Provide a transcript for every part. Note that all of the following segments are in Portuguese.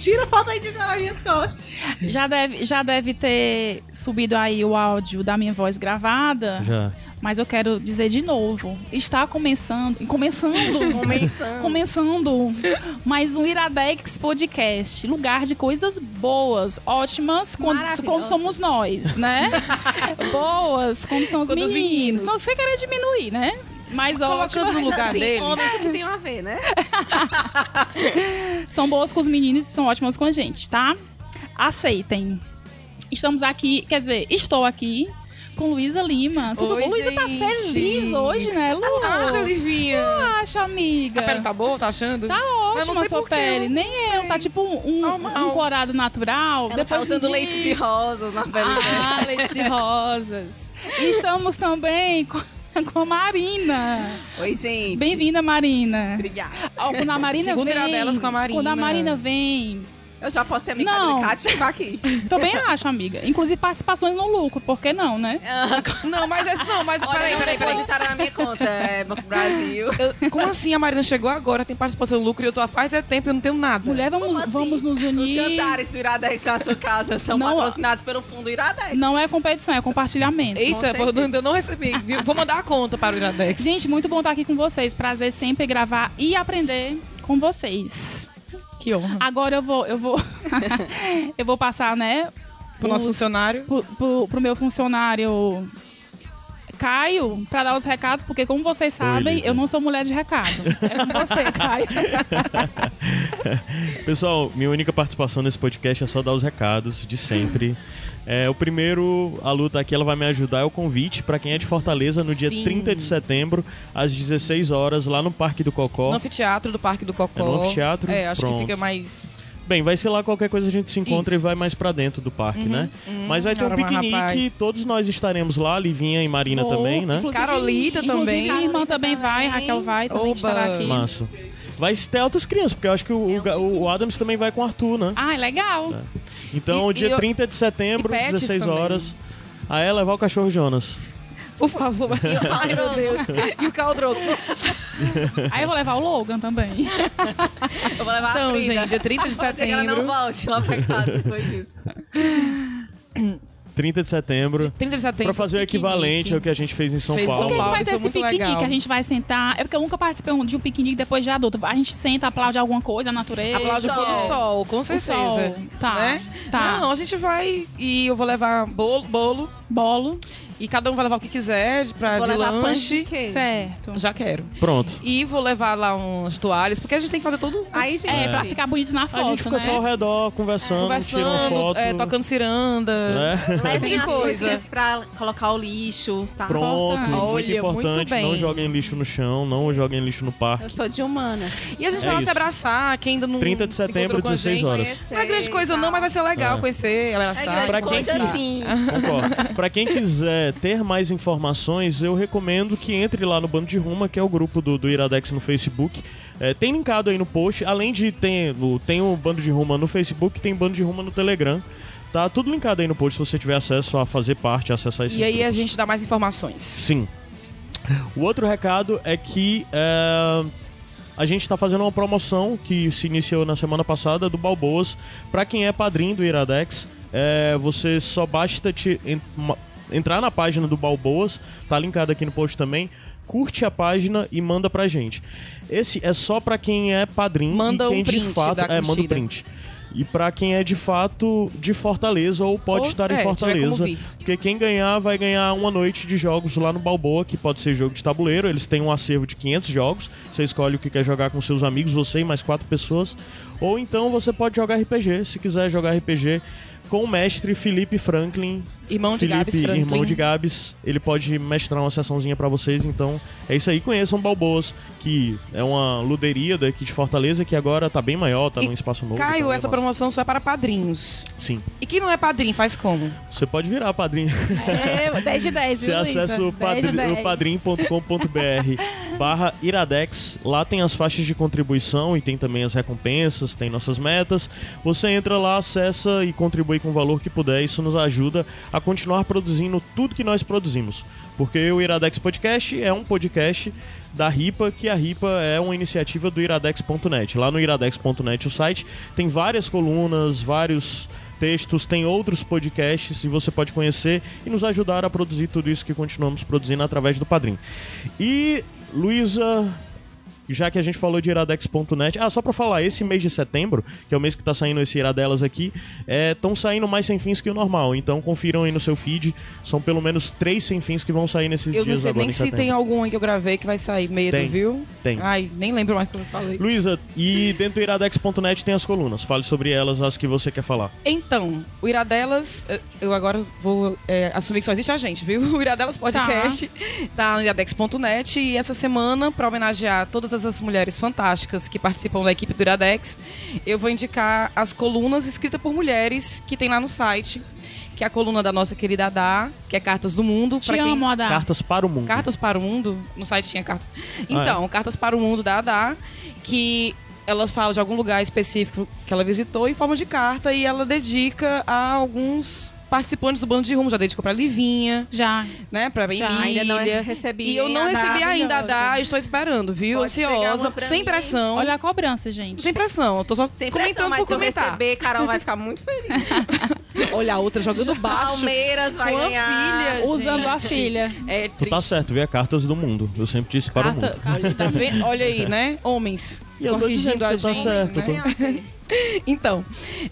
Tira a foto aí de nas minhas costas. Já deve, já deve ter subido aí o áudio da minha voz gravada. Já. Mas eu quero dizer de novo, está começando, começando, Começando. começando mais um Iradex Podcast, lugar de coisas boas, ótimas, quando, quando somos nós, né? boas, quando são os meninos. meninos. Não sei querer diminuir, né? Mas Colocando ótimas. no lugar assim, deles. Homens que tem a ver, né? São boas com os meninos e são ótimas com a gente, tá? Aceitem. Estamos aqui, quer dizer, estou aqui com Luísa Lima. Tudo Oi, bom? Luísa tá feliz hoje, né, Lu? Acha, Livinha? Acho, amiga. A pele tá boa, tá achando? Tá ótima sei a sua pele. eu Nem não eu. sei. Tá tipo um, Normal. um corado natural. Ela Depois tá usando me leite diz. de rosas na pele dela. Ah, leite de rosas. E estamos também com, com a Marina. Oi, gente. Bem-vinda, Marina. Obrigada. Ó, Quando a Marina Segunda vem... Iradelas com a Marina. Quando a Marina vem... Eu já posso ter me Não. Kátia aqui. Também acho, amiga. Inclusive participações no lucro, por que não, né? Não, mas esse não, mas Olha, peraí, peraí, peraí. depositaram na minha conta, é Banco Brasil. Eu- Como assim a Marina chegou agora, tem participação no lucro e eu tô há faz é tempo e eu não tenho nada? Mulher, vamos, assim? vamos nos Os unir. jantares do Iradex na sua casa são Não, patrocinados pelo Fundo Iradex. Não é competição, é compartilhamento. Eita, eu não- eu não recebi. viu? Vou mandar a conta para o Iradex. Gente, muito bom estar aqui com vocês. Prazer sempre gravar e aprender com vocês. Que honra. Agora eu vou, eu vou, eu vou passar, né? Pro nosso os- funcionário. pro, pro- pro meu funcionário Caio para dar os recados, porque como vocês sabem, Lívia. eu não sou mulher de recado. É com você, Caio. Pessoal, minha única participação nesse podcast é só dar os recados de sempre. É, o primeiro, a luta aqui, ela vai me ajudar, é o convite para quem é de Fortaleza no dia Sim. 30 de setembro, às 16 horas, lá no Parque do Cocó. No anfiteatro do Parque do Cocó. É no anfiteatro? É, acho Pronto. que fica mais... Bem, vai ser lá qualquer coisa a gente se encontra Isso. e vai mais pra dentro do parque, né? uhum. Mas vai ter um piquenique, rapaz. todos nós estaremos lá, Livinha e Marina Vou, também, né? inclusive- Carolita inclusive, também. Minha irmã também vai, também. Raquel vai, também Oba. estará aqui. Massa. Vai ter outras crianças, porque eu acho que o, o- o Adams também vai com o Arthur, né? Ah, é legal. Então, E- dia e eu- 30 de setembro, e pets 16 também. horas. A ela levar o cachorro Jonas. Por favor. Ai, meu Deus. E o Caldrogo. Aí eu vou levar o Logan também. Eu vou levar Então, a Frida. gente, dia 30 de ser que ela não setembro. volte lá pra casa depois disso. 30 de setembro. 30 de setembro. Pra fazer o equivalente ao que a gente fez em São Fez em Por Paulo. que, que Paulo, vai ter esse muito piquenique? legal. A gente vai sentar. É porque eu nunca participei de um piquenique depois de adulto. A gente senta, aplaude alguma coisa, a natureza. Aplaude o Sol. pôr do sol, com o certeza. sol. Tá. Né? Tá. Não, a gente vai e eu vou levar bolo, bolo Bolo. E cada um vai levar o que quiser pra Vou de lanche. de queijo. Certo. Já quero. Pronto. E vou levar lá umas toalhas, porque a gente tem que fazer tudo Aí, gente, É, pra ficar bonito na foto, a gente fica né? só ao redor, conversando, tirando conversando, foto. é, tocando ciranda. né? levem Tem as coisa. coisinhas pra colocar o lixo, tá? Pronto, Importante. muito Olha, muito importante. bem. Não joguem lixo no chão, não joguem lixo no parque. Eu sou de humanas. E a gente É vai lá se abraçar, quem ainda não 30 de setembro, com a 16 gente. horas. Não é grande coisa não, mas vai ser legal É. conhecer, É abraçar. grande Pra quem coisa que- sim. Concordo. Pra quem quiser ter mais informações, eu recomendo que entre lá no Bando de Ruma, que é o grupo do, do Iradex no Facebook. É, tem linkado aí no post, além de ter tem o Bando de Ruma no Facebook, tem Bando de Ruma no Telegram. Tá tudo linkado aí no post se você tiver acesso a fazer parte, a acessar esses E aí a grupos. gente dá mais informações. Sim. O outro recado é que é, a gente está fazendo uma promoção que se iniciou na semana passada do Balboas. Para quem é padrinho do Iradex, é, você só basta te, entrar na página do Balboas, tá linkado aqui no post também. Curte a página e manda pra gente. Esse é só pra quem é padrinho Manda e quem um print de fato é manda o curtida. print. E pra quem é de fato de Fortaleza ou pode Ou, estar é, em Fortaleza, porque quem ganhar vai ganhar uma noite de jogos lá no Balboa, que pode ser jogo de tabuleiro. Eles têm um acervo de 500 jogos. Você escolhe o que quer jogar com seus amigos, você e mais quatro pessoas. Ou então você pode jogar RPG, se quiser jogar RPG com o mestre Felipe Franklin, Irmão de Felipe, Gabs Franklin. irmão de Gabs, ele pode mestrar uma sessãozinha pra vocês, então é isso aí. Conheçam Balboas, que é uma luderia daqui de Fortaleza, que agora tá bem maior, tá E, num espaço novo. Caio, tá essa massa. promoção só é para padrinhos. Sim. E quem não é padrinho, faz como? Você pode virar padrinho. É, 10 de 10, Você viu, acessa o, 10 de padri, 10. o padrim.com.br barra iradex. Lá tem as faixas de contribuição e tem também as recompensas, tem nossas metas. Você entra lá, acessa e contribui com o valor que puder. Isso nos ajuda a continuar produzindo tudo que nós produzimos. Porque o Iradex Podcast é um podcast da RIPA, que a RIPA é uma iniciativa do iradex.net. Lá no iradex.net, o site, tem várias colunas, vários textos, tem outros podcasts e você pode conhecer e nos ajudar a produzir tudo isso que continuamos produzindo através do Padrim. E, Luísa, já que a gente falou de iradex.net, ah, só pra falar, esse mês de setembro, que é o mês que tá saindo esse Iradelas aqui, estão saindo mais sem fins que o normal, então confiram aí no seu feed, são pelo menos três sem fins que vão sair nesses Eu não dias sei agora nem em se tem algum aí que eu gravei que vai sair medo, Tem. viu? Tem. Ai, nem lembro mais o que eu falei. Luísa, e dentro do iradex.net tem as colunas, fale sobre elas, as que você quer falar. Então, o Iradelas, eu agora vou eh, assumir que só existe a gente, viu? O Iradelas Podcast tá, no iradex.net e essa semana, para homenagear todas essas mulheres fantásticas que participam da equipe do Iradex, eu vou indicar as colunas escritas por mulheres que tem lá no site, que é a coluna da nossa querida Adá, que é Cartas do Mundo. Te pra quem... amo, Adá. Cartas para o mundo. Cartas para o Mundo, no site tinha cartas. Ah, Então, Cartas para o Mundo da Adá, que ela fala de algum lugar específico que ela visitou em forma de carta e ela dedica a alguns participantes do bando de rumo. Já dedicou pra Livinha, Já. né? Pra Já. Emília. Ainda não recebi. E eu não Adá? recebi ainda a maravilhosa. Dá, estou esperando, viu? Pode Ansiosa, sem mim. pressão. Olha a cobrança, gente. Sem pressão, eu tô só Sem comentando pressão, mas por se eu comentar. receber, Carol vai ficar muito feliz. Olha a outra jogando baixo. Palmeiras vai com a ganhar. filha, Usando a gente. filha. É Tu tá certo, viu? É Cartas do Mundo. Eu sempre disse para o mundo. Olha, tá? Olha aí, né? Homens. E eu tô dizendo que a você tá gente. certo, né? Então,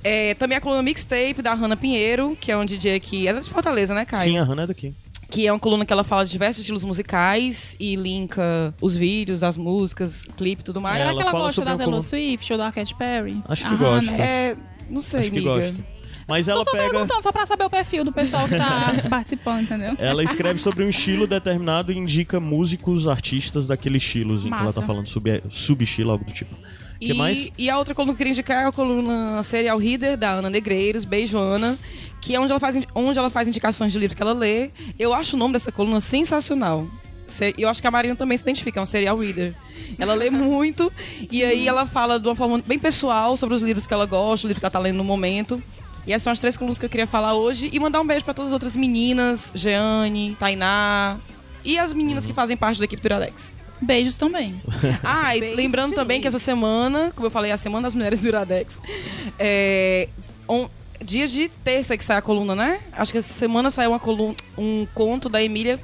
é, também a coluna Mixtape da Hannah Pinheiro, que é um DJ que é de Fortaleza, né, Caio? Sim, a Hannah é daqui. Que é uma coluna que ela fala de diversos estilos musicais e linka os vídeos, as músicas, clipe e tudo mais. Será ela que ela fala gosta sobre da Taylor Swift ou da Katy Perry? Acho que A gosta. Hannah? É, não sei, Acho que amiga. gosta. Mas Tô ela só pega. perguntando, só pra saber o perfil do pessoal que tá participando, entendeu? Ela escreve sobre um estilo determinado e indica músicos, artistas daquele estilozinho que ela tá falando, sub- subestilo, algo do tipo. Que e, mais? e a outra coluna que eu queria indicar é a coluna Serial Reader, da Ana Negreiros, Beijo Ana, que é onde ela, faz, onde ela faz indicações de livros que ela lê. Eu acho o nome dessa coluna sensacional. Se- Eu acho que a Marina também se identifica, é um serial reader. Ela lê muito e aí ela fala de uma forma bem pessoal sobre os livros que ela gosta, o livro que ela tá lendo no momento. E essas são as três colunas que eu queria falar hoje. E mandar um beijo pra todas as outras meninas, Jeane, Tainá e as meninas que fazem parte da equipe do Iradex. Beijos também. Ah, e Beijos lembrando também luz. que essa semana, como eu falei, a Semana das Mulheres do Iradex, é, on- dia de terça que sai a coluna, né? Acho que essa semana saiu uma coluna, um conto da Emília,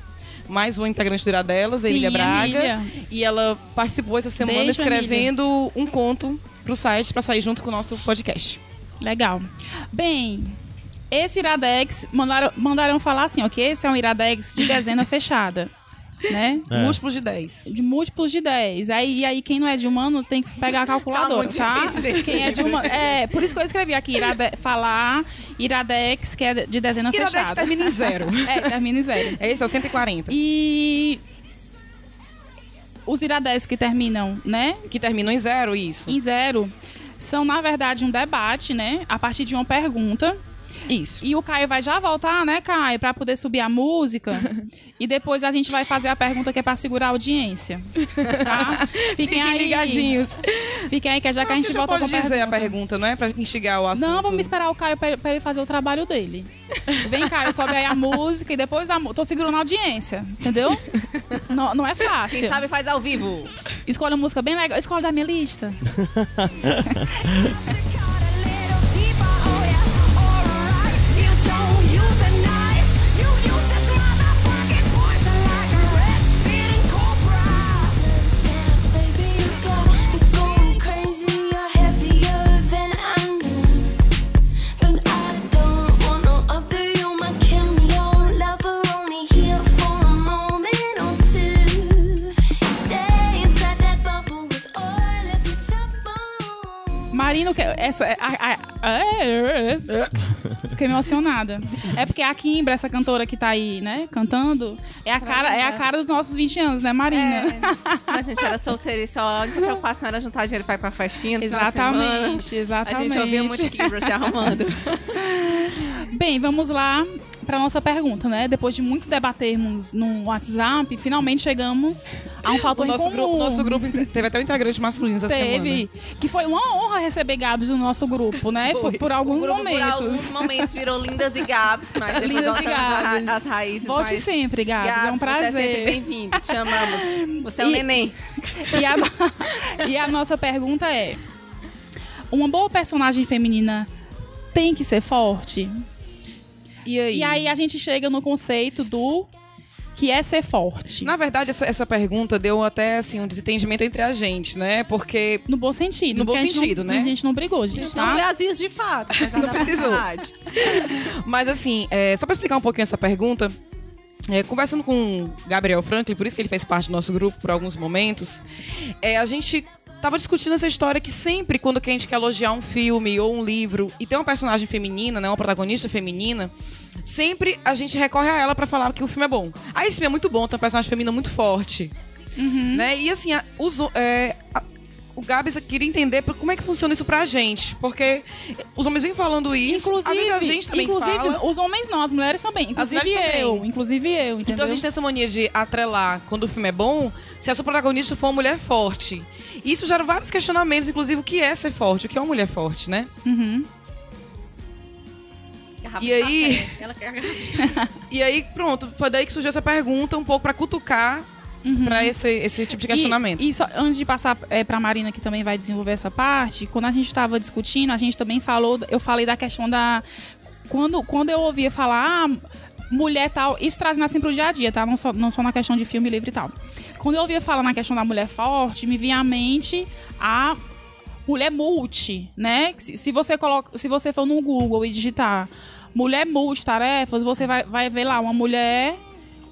mais uma integrante do Iradelas, a Sim, Emília Braga. Emília. E ela participou essa semana Beijo, escrevendo um conto pro site pra sair junto com o nosso podcast. Legal. Bem, esse Iradex, mandaram, mandaram falar assim, ó, que esse é um Iradex de dezena fechada, né? É. Múltiplos de 10. De múltiplos de 10. Aí, e aí, quem não é de humano tem que pegar a calculadora, tá? difícil, gente. Quem é de humano. É, por isso que eu escrevi aqui, irade, falar Iradex, que é de dezena Iradex fechada. termina em zero. É, termina em zero. É esse, é o 140. E os Iradex que terminam, né, Que terminam em zero, isso. em zero, são, na verdade, um debate, né, a partir de uma pergunta. Isso. E o Caio vai já voltar, né, Caio, pra poder subir a música. e depois a gente vai fazer a pergunta que é pra segurar a audiência. Tá? Fiquem, Fiquem aí. ligadinhos. Fiquem aí, que é já que a gente volta pode com a dizer pergunta. a pergunta, não é? Pra instigar o assunto. Não, vamos esperar o Caio pra, pra ele fazer o trabalho dele. Vem, Caio, sobe aí a música e depois a, tô segurando a audiência, entendeu? Não, não é fácil. Quem sabe faz ao vivo. Escolhe uma música bem legal. Escolhe da minha lista. Marina, o que- essa. é- a- a- é- Fiquei emocionada. É porque a Kimbra, essa cantora que tá aí, né, cantando, é a cara, é a cara dos nossos 20 anos, né, Marina? A gente era solteira e só a única preocupação era juntar dinheiro pra ir pra festinha. semana. Exatamente, A exatamente. gente ouvia muito Kibra se arrumando. Bem, vamos lá para nossa pergunta, né? Depois de muito debatermos no WhatsApp, finalmente chegamos a um O fator nosso, em comum. grupo, nosso grupo teve até um integrante masculino essa Teve, que foi uma honra receber Gabs no nosso grupo, né? Por, por O alguns grupo, momentos. Por alguns momentos virou Lindas e Gabs, mas Lindas e Gabs. às raízes. Volte mas... sempre, Gabs, é um Gabs, Você é sempre prazer. bem-vindo, te amamos. Você é o E- neném. E a, e a nossa pergunta é: uma boa personagem feminina tem que ser forte? E aí? E aí a gente chega no conceito do que é ser forte. Na verdade, essa, essa pergunta deu até assim, um desentendimento entre a gente, né? Porque No bom sentido. No bom a gente sentido, não, né? A gente não brigou, gente, Não foi tá? as vias de fato, apesar Não da precisou. verdade. Mas assim, é, só pra explicar um pouquinho essa pergunta, é, conversando com o Gabriel Franklin, por isso que ele fez parte do nosso grupo por alguns momentos, é, a gente tava discutindo essa história que sempre quando a gente quer elogiar um filme ou um livro e tem uma personagem feminina, né, uma protagonista feminina, sempre a gente recorre a ela pra falar que o filme é bom. Ah, esse filme é muito bom, tem uma personagem feminina muito forte. Uhum. Né? E assim, a- os, é, a- o Gabs queria entender como é que funciona isso pra gente. Porque os homens vêm falando isso, Inclusive, às vezes a gente também inclusive fala. os homens não, as mulheres também. Inclusive mulheres também. eu. Inclusive eu, entendeu? Então a gente tem essa mania de atrelar quando o filme é bom, se a sua protagonista for uma mulher forte. E isso gera vários questionamentos, inclusive o que é ser forte, o que é uma mulher forte, né? Uhum. Garrafa E aí? de E aí, pronto, foi daí que surgiu essa pergunta, um pouco pra cutucar Uhum. pra esse, esse tipo de questionamento. E, e só, antes de passar é, pra Marina, que também vai desenvolver essa parte, quando a gente estava discutindo, a gente também falou, eu falei da questão da. Quando, quando eu ouvia falar, ah, mulher tal, isso trazendo assim pro dia a dia, tá? Não só, não só na questão de filme livre e tal. Quando eu ouvia falar na questão da mulher forte, me vinha à mente a mulher multi, né? Se, se você coloca, se você for no Google e digitar mulher multitarefas, você vai, vai ver lá uma mulher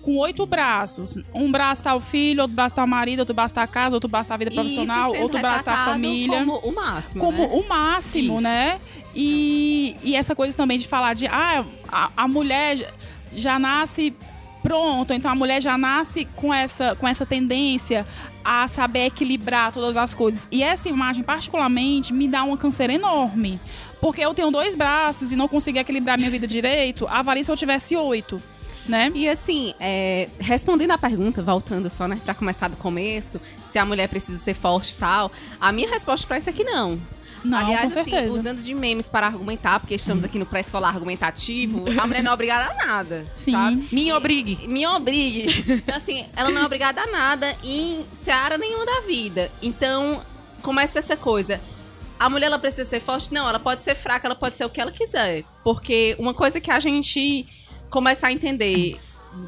com oito braços. Um braço tá o filho, outro braço tá o marido, outro braço tá a casa, outro braço tá a vida profissional, outro braço tá a família. Como o máximo. Como né? o máximo, Isso. né? E, e essa coisa também de falar de ah, a, a mulher já nasce pronto, então a mulher já nasce com essa, com essa tendência a saber equilibrar todas as coisas. E essa imagem, particularmente, me dá uma canseira enorme. Porque eu tenho dois braços e não consigo equilibrar minha vida direito, avalie se eu tivesse oito, né? E assim, é, respondendo à pergunta, voltando só, né, pra começar do começo, se a mulher precisa ser forte e tal, a minha resposta pra isso é que não. Não, Aliás, com assim, certeza. usando de memes para argumentar, porque estamos aqui no pré-escolar argumentativo, a mulher não é obrigada a nada, Sim. sabe? Me obrigue. me obrigue. Então, assim, ela não é obrigada a nada em seara nenhuma da vida. Então, começa essa coisa. A mulher, ela precisa ser forte? Não, ela pode ser fraca, ela pode ser o que ela quiser. Porque uma coisa que a gente começa a entender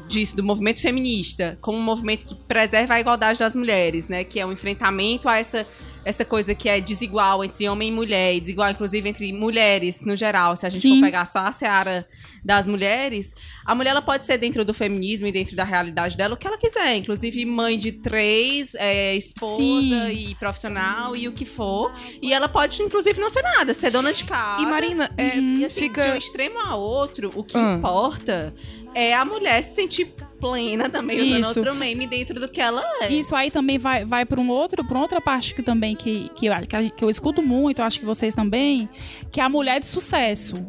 disso, do movimento feminista, como um movimento que preserva a igualdade das mulheres, né? Que é um enfrentamento a essa, essa coisa que é desigual entre homem e mulher, e desigual, inclusive, entre mulheres no geral. Se a gente Sim. for pegar só a seara das mulheres, a mulher ela pode ser dentro do feminismo e dentro da realidade dela o que ela quiser, inclusive mãe de três, é, esposa Sim. e profissional e o que for. E ela pode, inclusive, não ser nada, ser dona de casa. E Marina, é, E assim, de um fica. extremo a outro, o que Ah. importa é a mulher se sentir plena também, usando Isso. outro meme dentro do que ela é. Isso aí também vai, vai para um outro, pra outra parte que também que, que, eu, que a- que eu escuto muito, eu acho que vocês também, que é a mulher de sucesso.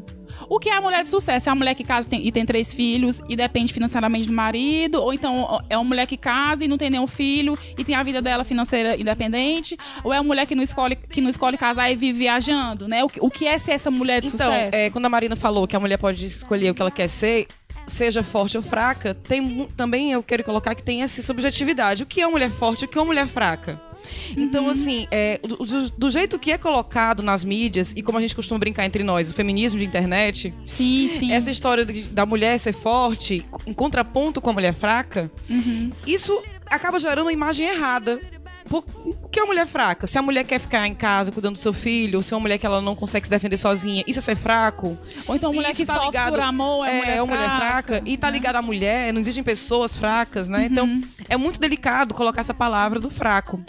O que é a mulher de sucesso? É a mulher que casa e tem- e tem três filhos e depende financeiramente do marido, ou então é uma mulher que casa e não tem nenhum filho e tem a vida dela financeira independente, ou é uma mulher que não escolhe, que não escolhe casar e vive viajando, né? O, que- o que é ser essa mulher de Então, sucesso? é, quando a Marina falou que a mulher pode escolher o que ela quer ser, seja forte ou fraca, tem também eu quero colocar que tem essa subjetividade. O que é uma mulher forte, o que é uma mulher fraca? Então, assim, é, do, do- do jeito que é colocado nas mídias, e como a gente costuma brincar entre nós, o feminismo de internet, Sim, sim. essa história de- da mulher ser forte, em contraponto com a mulher fraca, Uhum. isso acaba gerando uma imagem errada Por, que é uma mulher fraca? Se a mulher quer ficar em casa cuidando do seu filho, ou se é uma mulher que ela não consegue se defender sozinha, isso é ser fraco? Ou então mulher Isso que tá sofre ligado- por amor é, mulher, uma mulher fraca. fraca. E tá ligada à mulher, não existem pessoas fracas, né? Uhum. Então, é muito delicado colocar essa palavra do fraco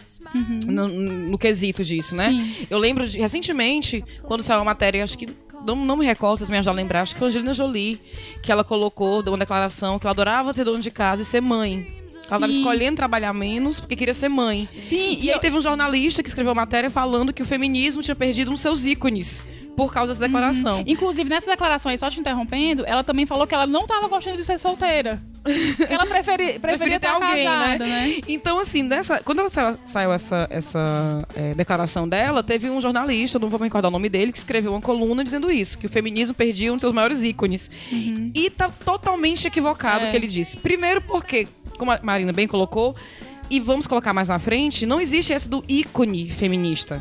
no, no quesito disso, né? Uhum. Sim. Eu lembro de, recentemente, quando saiu uma matéria, acho que. Não, não me recordo, se me ajudar a lembrar, acho que foi a Angelina Jolie, que ela colocou, deu uma declaração que ela adorava ser dona de casa e ser mãe. Ela estava escolhendo trabalhar menos porque queria ser mãe. Sim, E aí teve um jornalista que escreveu matéria falando que o feminismo tinha perdido um dos seus ícones por causa dessa declaração. Inclusive, nessa declaração aí, só te interrompendo, ela também falou que ela não tava gostando de ser solteira. Que ela preferi, preferia ter estar alguém, casada, né? Então, assim, nessa, quando ela saiu, saiu essa, essa é, declaração dela, teve um jornalista, não vou me recordar o nome dele, que escreveu uma coluna dizendo isso, que o feminismo perdia um dos seus maiores ícones. E tá totalmente equivocado É. o que ele disse. Primeiro porque, como a Marina bem colocou, e vamos colocar mais na frente, não existe esse do ícone feminista.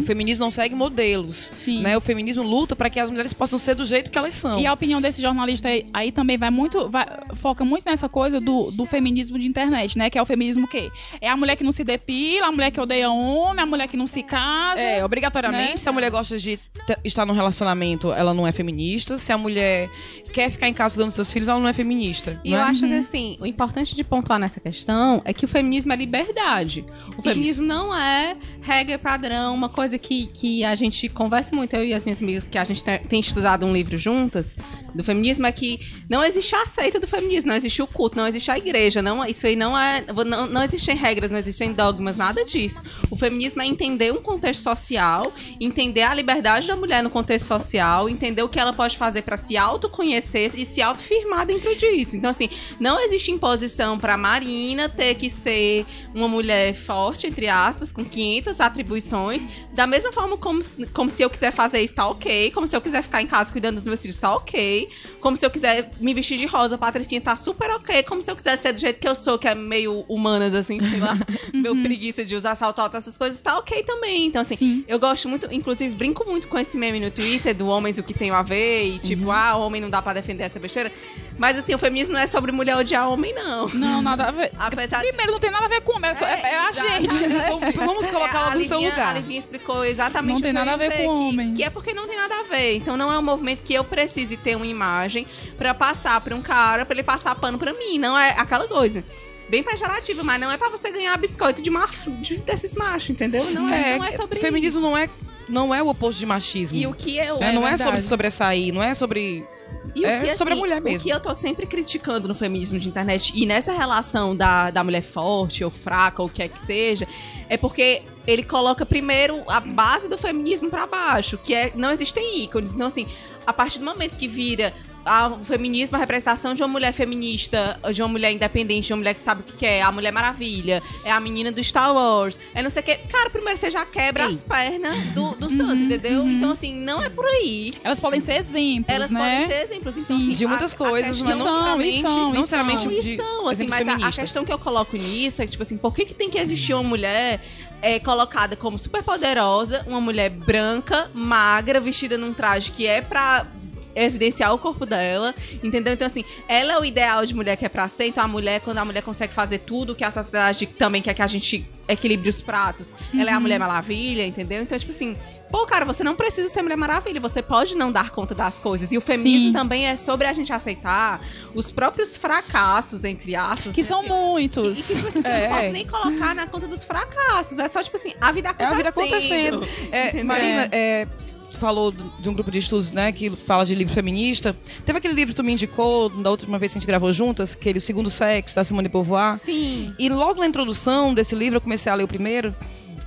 O feminismo não segue modelos. Uhum. Sim. Né? O feminismo luta para que as mulheres possam ser do jeito que elas são. E a opinião desse jornalista aí, aí também vai muito. vai- foca muito nessa coisa do, do feminismo de internet, né? Que é o feminismo o quê? É a mulher que não se depila, a mulher que odeia homem, a mulher que não se casa. É, obrigatoriamente, né? se a mulher gosta de estar num relacionamento, ela não é feminista. Se a mulher quer ficar em casa dando seus filhos, ela não é feminista. E né? eu acho que, assim, o importante de pontuar nessa questão é que o feminismo é liberdade. O feminismo não é regra padrão, uma coisa que, que a gente conversa muito, eu e as minhas amigas, que a gente tem, estudado um livro juntas, do feminismo, é que não existe a seita do feminismo, não existe o culto, não existe a igreja, não, isso aí não é. Não, não existem regras, não existem dogmas, nada disso. O feminismo é entender um contexto social, entender a liberdade da mulher no contexto social, entender o que ela pode fazer para se autoconhecer e se autofirmar dentro disso. Então, assim, não existe imposição pra Marina ter que ser uma mulher forte, entre aspas, com 500 atribuições, da mesma forma como, se- como se eu quiser fazer isso, tá ok, como se eu quiser ficar em casa cuidando dos meus filhos, tá ok, como se eu quiser me vestir de rosa, Patricinha, tá super ok, como se eu quiser ser do jeito que eu sou, que é meio humanas, assim, sei lá, meu preguiça de usar salto alto, essas coisas, tá ok também. Então, assim, Sim. eu gosto muito, inclusive, brinco muito com esse meme no Twitter do homens o que tem a ver, e tipo, ah, homem não dá pra defender essa besteira. Mas assim, o feminismo não é sobre mulher odiar homem, não. Não, nada a ver. Apesar de- Primeiro, não tem nada a ver com. É, só- é- é a exato. gente, né? Vamos, vamos colocar É, ela no seu Livinha- A. Livinha explicou exatamente Não tem o que nada ia a ver dizer, com que, homem. Que é porque não tem nada a ver. Então não é um movimento que eu precise ter uma imagem pra passar pra um cara, pra ele passar pano pra mim. Não é aquela coisa. Bem pejorativa, mas não é pra você ganhar biscoito de macho, de- desses machos, entendeu? Não é, não é sobre feminismo isso. não é, não é o oposto de machismo. E o que eu... É, não é sobre verdade. sobressair, não é sobre. E o É que, sobre a assim, mulher mesmo. O que eu tô sempre criticando no feminismo de internet e nessa relação da, da mulher forte ou fraca ou o que é que seja, é porque ele coloca primeiro a base do feminismo pra baixo, que é não existem ícones. Então, assim, a partir do momento que vira a- o feminismo, a representação de uma mulher feminista, de uma mulher independente, de uma mulher que sabe o que é, a Mulher Maravilha, é a menina do Star Wars, é não sei o que. Cara, primeiro você já quebra Ei. as pernas do, do santo, entendeu? Então, assim, não é por aí. Elas podem ser exemplos, Elas né? podem ser exemplos. Então, Sim. assim, De muitas a- a coisas, mas questão- não e são, não necessariamente são. de assim, mas a- a, questão que eu coloco nisso é que, tipo assim, por que, que tem que existir uma mulher é, colocada como super poderosa, uma mulher branca, magra, vestida num traje que é pra evidenciar o corpo dela, entendeu? Então, assim, ela é o ideal de mulher que é pra ser, então a mulher, quando a mulher consegue fazer tudo que a sociedade também quer que a gente equilibre os pratos, ela é a Mulher Maravilha, entendeu? Então, tipo assim, pô, cara, você não precisa ser Mulher Maravilha, você pode não dar conta das coisas. E o feminismo Sim. também é sobre a gente aceitar os próprios fracassos, entre aspas. Que né? são E, muitos. e que, tipo assim, que eu É. não posso nem colocar na conta dos fracassos. É só, tipo assim, a vida É a acontecendo. vida acontecendo. É? Marina, é, tu falou de um grupo de estudos, né, que fala de livro feminista. Teve aquele livro que tu me indicou, da última vez que a gente gravou juntas, aquele O Segundo Sexo, da Simone de Beauvoir. Sim. E logo na introdução desse livro, eu comecei a ler o primeiro,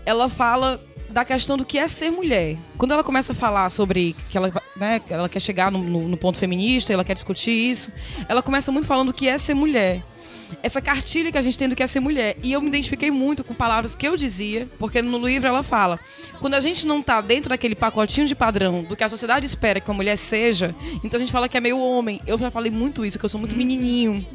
ela fala da questão do que é ser mulher. Quando ela começa a falar sobre que ela, né, que ela quer chegar no, no- no ponto feminista, ela quer discutir isso, ela começa muito falando do que é ser mulher. Essa cartilha que a gente tem do que é ser mulher. E eu me identifiquei muito com palavras que eu dizia, porque no livro ela fala: quando a gente não tá dentro daquele pacotinho de padrão do que a sociedade espera que uma mulher seja, então a gente fala que é meio homem. Eu já falei muito isso, que eu sou muito menininho.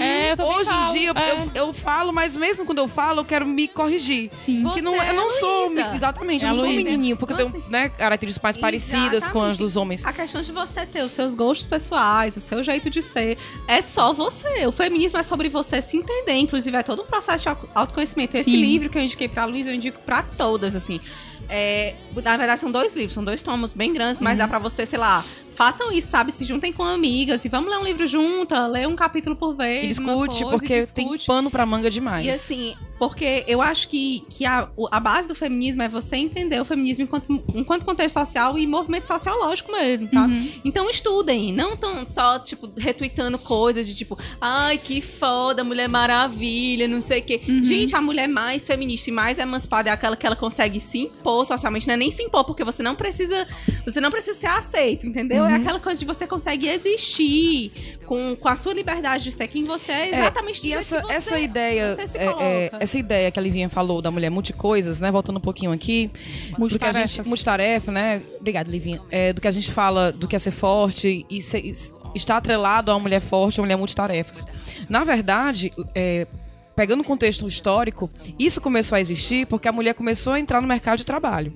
É, eu Hoje em dia é. eu, eu falo, mas mesmo quando eu falo, eu quero me corrigir. Sim. Que não, Você eu não é sou. Luísa. Exatamente, É eu a não sou Luísa. menininho, porque eu tenho né, características mais parecidas com as dos homens. A questão de você ter os seus gostos pessoais, o seu jeito de ser, é só você. O feminismo é sobre você se entender. Inclusive, é todo um processo de au- autoconhecimento. Esse Sim. livro que eu indiquei pra Luísa, eu indico pra todas, assim. É, na verdade, são dois livros, são dois tomos bem grandes, mas dá pra você, sei lá, façam isso, sabe? Se juntem com amigas e vamos ler um livro junta, ler um capítulo por vez. E discute, coisa, porque tem discute. pano pra manga demais. E assim, porque eu acho que, que a, a base do feminismo é você entender o feminismo enquanto, enquanto contexto social e movimento sociológico mesmo, sabe? Uhum. Então estudem, não tão só, tipo, retweetando coisas de tipo, ai, que foda, mulher maravilha, não sei o quê. Uhum. Gente, a mulher mais feminista e mais emancipada é aquela que ela consegue se impor socialmente, não é nem se impor, porque você não precisa, você não precisa ser aceito, entendeu? Uhum. É aquela coisa de você consegue existir com, com a sua liberdade de ser quem você é, É, exatamente do E essa, que você- essa ideia, você se é, é, essa ideia que a Livinha falou da mulher multicoisas, né? Voltando um pouquinho aqui, do que a gente multitarefa, né? Obrigada, Livinha. É, do que a gente fala, do que é ser forte e ser- e está atrelado a uma mulher forte, a uma mulher multitarefas. Na verdade, é, pegando o contexto histórico, isso começou a existir porque a mulher começou a entrar no mercado de trabalho.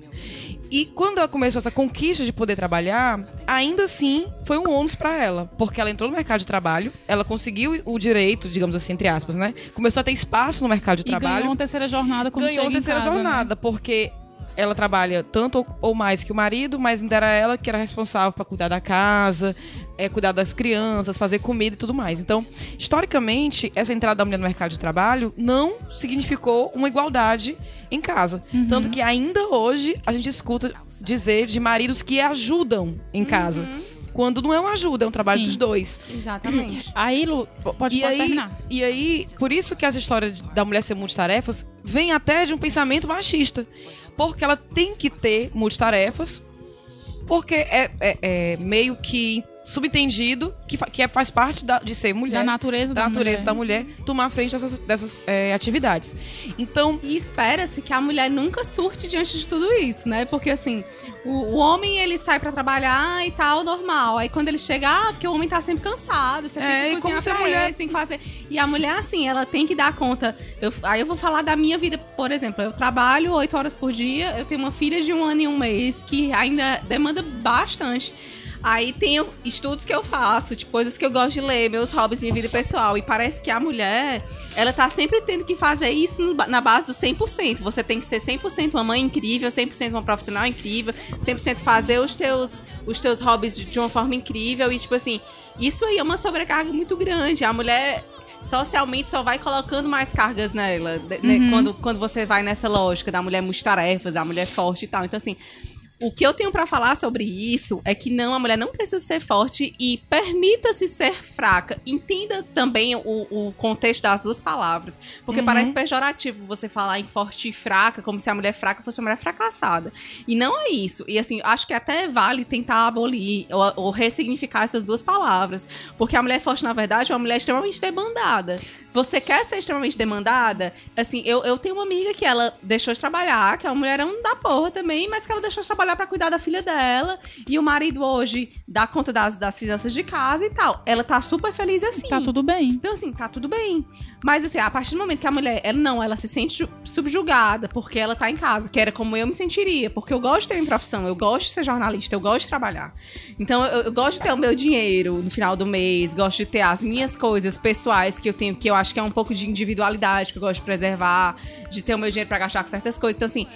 E quando ela começou essa conquista de poder trabalhar, ainda assim foi um ônus para ela, porque ela entrou no mercado de trabalho, ela conseguiu o direito, digamos assim, entre aspas, né? Começou a ter espaço no mercado de E trabalho ganhou uma terceira jornada quando ganhou chega a em terceira casa, né? jornada, porque ela trabalha tanto ou- mais que o marido, mas ainda era ela que era responsável para cuidar da casa, é, cuidar das crianças, fazer comida e tudo mais. Então, historicamente, essa entrada da mulher no mercado de trabalho não significou uma igualdade em casa. Uhum. Tanto que ainda hoje a gente escuta dizer de maridos que ajudam em casa. Quando não é uma ajuda, é um trabalho Sim. dos dois. Exatamente. Aí, Lu, pode, E pode aí, terminar. e aí, por isso que essa história de- da mulher ser multitarefas vem até de um pensamento machista. Porque ela tem que ter multitarefas, porque é, é- é meio que subentendido que, fa- que é- faz parte da- de ser mulher. Da natureza da natureza mulher. da mulher tomar a frente dessas, dessas é, atividades. Então, E espera-se que a mulher nunca surte diante de tudo isso, né? Porque assim, o, o homem ele sai pra trabalhar e tal, normal. Aí quando ele chega, ah, porque o homem tá sempre cansado, você É, tem e que cozinhar pra mulher- ele, tem que fazer. E a mulher, assim, ela tem que dar conta. Eu- aí eu vou falar da minha vida, por exemplo, eu trabalho oito horas por dia, eu tenho uma filha de um ano e um mês que ainda demanda bastante. Aí tem estudos que eu faço, tipo, coisas que eu gosto de ler, meus hobbies, minha vida pessoal. E parece que a mulher, ela tá sempre tendo que fazer isso na base do 100%. Você tem que ser 100% uma mãe incrível, 100% uma profissional incrível, 100% fazer os teus, os teus hobbies de uma forma incrível. E, tipo assim, isso aí é uma sobrecarga muito grande. A mulher socialmente só vai colocando mais cargas nela, né, quando, quando você vai nessa lógica da mulher multitarefas, a mulher forte e tal. Então, assim, o que eu tenho pra falar sobre isso é que não, a mulher não precisa ser forte e permita-se ser fraca. Entenda também o, o contexto das duas palavras. Porque Uhum. parece pejorativo você falar em forte e fraca, como se a mulher fraca fosse uma mulher fracassada. E não é isso. E assim, acho que até vale tentar abolir ou, ou ressignificar essas duas palavras. Porque a mulher forte, na verdade, é uma mulher extremamente demandada. Você quer ser extremamente demandada? Assim, eu, eu tenho uma amiga que ela deixou de trabalhar, que é uma mulherão da porra também, mas que ela deixou de trabalhar pra cuidar da filha dela. E o marido hoje dá conta das, das finanças de casa e tal. Ela tá super feliz assim. Tá tudo bem. Então, assim, tá tudo bem. Mas, assim, a partir do momento que a mulher, ela não, ela se sente ju- subjugada porque ela tá em casa, que era como eu me sentiria, porque eu gosto de ter minha profissão, eu gosto de ser jornalista, eu gosto de trabalhar. Então, eu, eu gosto de ter o meu dinheiro no final do mês, gosto de ter as minhas coisas pessoais que eu tenho, que eu acho que é um pouco de individualidade, que eu gosto de preservar, de ter o meu dinheiro pra gastar com certas coisas. Então, assim,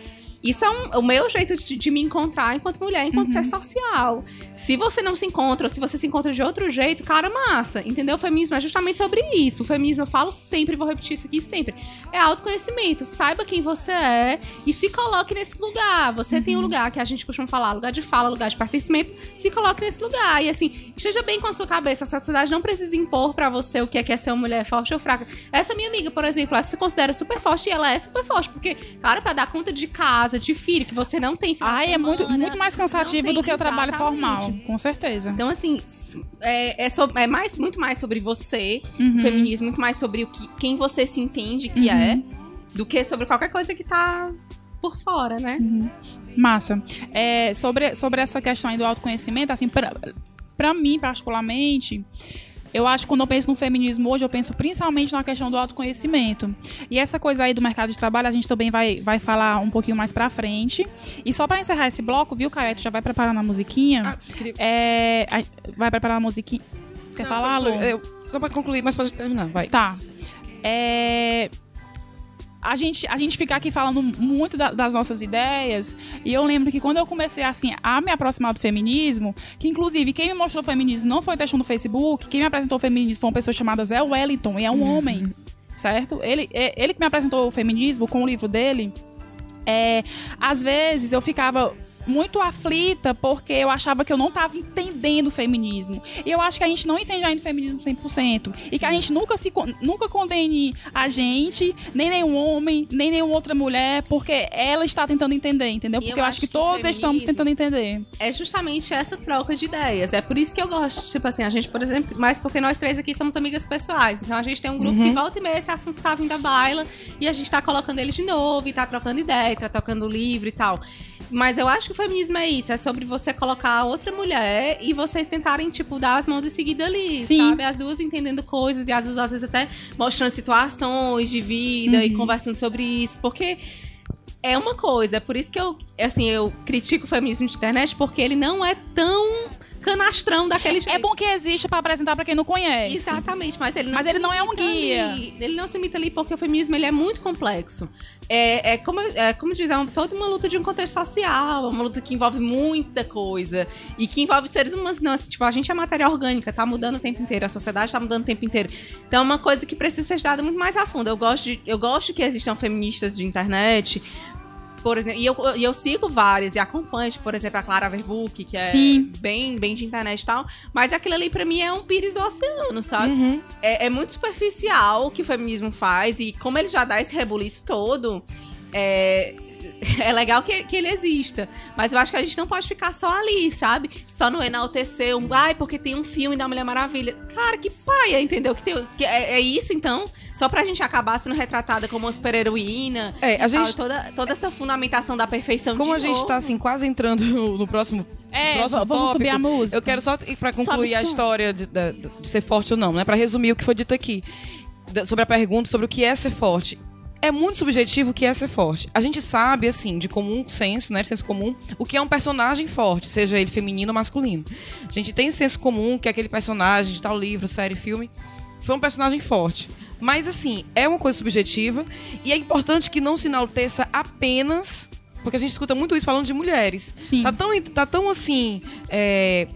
isso é um- o meu jeito de, de me encontrar enquanto mulher, enquanto ser social. Se você não se encontra, ou se você se encontra de outro jeito, cara, massa. Entendeu? O feminismo é justamente sobre isso. O feminismo, eu falo sempre, vou repetir isso aqui sempre. É autoconhecimento. Saiba quem você é e se coloque nesse lugar. Você tem um lugar que a gente costuma falar, lugar de fala, lugar de pertencimento. Se coloque nesse lugar. E assim, esteja bem com a sua cabeça. A sociedade não precisa impor pra você o que é, que é ser uma mulher forte ou fraca. Essa minha amiga, por exemplo, ela se considera super forte e ela é super forte. Porque, cara, pra dar conta de casa, de filho, que você não tem de Ai, é muito, muito mais cansativo não tem- do que o trabalho formal, com certeza. Então, assim, é, é, é mais, muito mais sobre você, Uhum. feminismo, muito mais sobre o que, quem você se entende que Uhum. é, do que sobre qualquer coisa que tá por fora, né? Massa. É, sobre, sobre essa questão aí do autoconhecimento, assim, pra, pra mim, particularmente, eu acho que quando eu penso no feminismo hoje, eu penso principalmente na questão do autoconhecimento. E essa coisa aí do mercado de trabalho, a gente também vai, vai falar um pouquinho mais pra frente. E só pra encerrar esse bloco, viu, Caio? Tu já vai preparando a musiquinha. Ah, queria- É, vai preparar a musiquinha. Quer Não, falar, Lu? Eu- só pra concluir, mas pode terminar, vai. Tá. é, a gente, a gente fica aqui falando muito da- das nossas ideias, e eu lembro que quando eu comecei assim a me aproximar do feminismo, que inclusive quem me mostrou o feminismo não foi o texto no Facebook, quem me apresentou o feminismo foi uma pessoa chamada Zé Wellington, e é um homem, certo? Ele, é- ele que me apresentou o feminismo com o livro dele. É, às vezes eu ficava muito aflita porque eu achava que eu não estava entendendo o feminismo. E eu acho que a gente não entende ainda o feminismo 100%. E que a gente nunca, se, nunca condene a gente, nem nenhum homem, nem nenhuma outra mulher, porque ela está tentando entender, entendeu? E eu Porque eu, acho acho que que todos estamos tentando entender. é justamente essa troca de ideias. É por isso que eu gosto, tipo assim, a gente, por exemplo, mas porque nós três aqui somos amigas pessoais. Então a gente tem um grupo que volta e meia esse assunto tá vindo à baila e a gente tá colocando ele de novo e tá trocando ideia, tá trocando livro e tal. Mas eu acho que o feminismo é isso, é sobre você colocar outra mulher e vocês tentarem, tipo, dar as mãos e seguir dali, Sim. sabe? As duas entendendo coisas e as duas, às vezes, até mostrando situações de vida e conversando sobre isso. Porque é uma coisa, por isso que eu, assim, eu critico o feminismo de internet, porque ele não é tão canastrão daquele jeito. É bom que existe pra apresentar pra quem não conhece. Exatamente, mas ele não Mas ele não é um guia. ali. Ele não se limita ali porque o feminismo ele é muito complexo. É, é como, é como diz, é um- toda uma luta de um contexto social, uma luta que envolve muita coisa e que envolve seres humanos. Não, assim, tipo, a gente é matéria orgânica, tá mudando o tempo inteiro, a sociedade tá mudando o tempo inteiro. Então é uma coisa que precisa ser estudada muito mais a fundo. Eu gosto, de, eu gosto que existam feministas de internet, por exemplo, e eu, e eu sigo várias e acompanho, tipo, por exemplo, a Clara Verbuck, que é Sim. bem, bem de internet e tal, mas aquilo ali pra mim é um pires do oceano, sabe? Uhum. é, é muito superficial o que o feminismo faz e como ele já dá esse rebuliço todo, é, é legal que, que ele exista. Mas eu acho que a gente não pode ficar só ali, sabe? Só no enaltecer um. Ai, porque tem um filme da Mulher Maravilha. Cara, que paia, entendeu? Que, tem, que é, é isso, então? Só pra gente acabar sendo retratada como uma super-heroína. É, a e tal, gente- toda, toda essa fundamentação da perfeição Como de a gente novo. tá assim, quase entrando no, no próximo. É, próximo vamos subir tópico, a música. Eu quero só, pra concluir Sobe a som. história de, da- de ser forte ou não, né? Pra resumir o que foi dito aqui. Da- sobre a pergunta sobre o que é ser forte. É muito subjetivo o que é ser forte. A gente sabe, assim, de comum senso, né? De senso comum, o que é um personagem forte, seja ele feminino ou masculino. A gente tem senso comum que aquele personagem de tal livro, série, filme, foi um personagem forte. Mas, assim, é uma coisa subjetiva e é importante que não se enalteça apenas. Porque a gente escuta muito isso falando de mulheres. Sim. Tá tão, tá tão assim. é,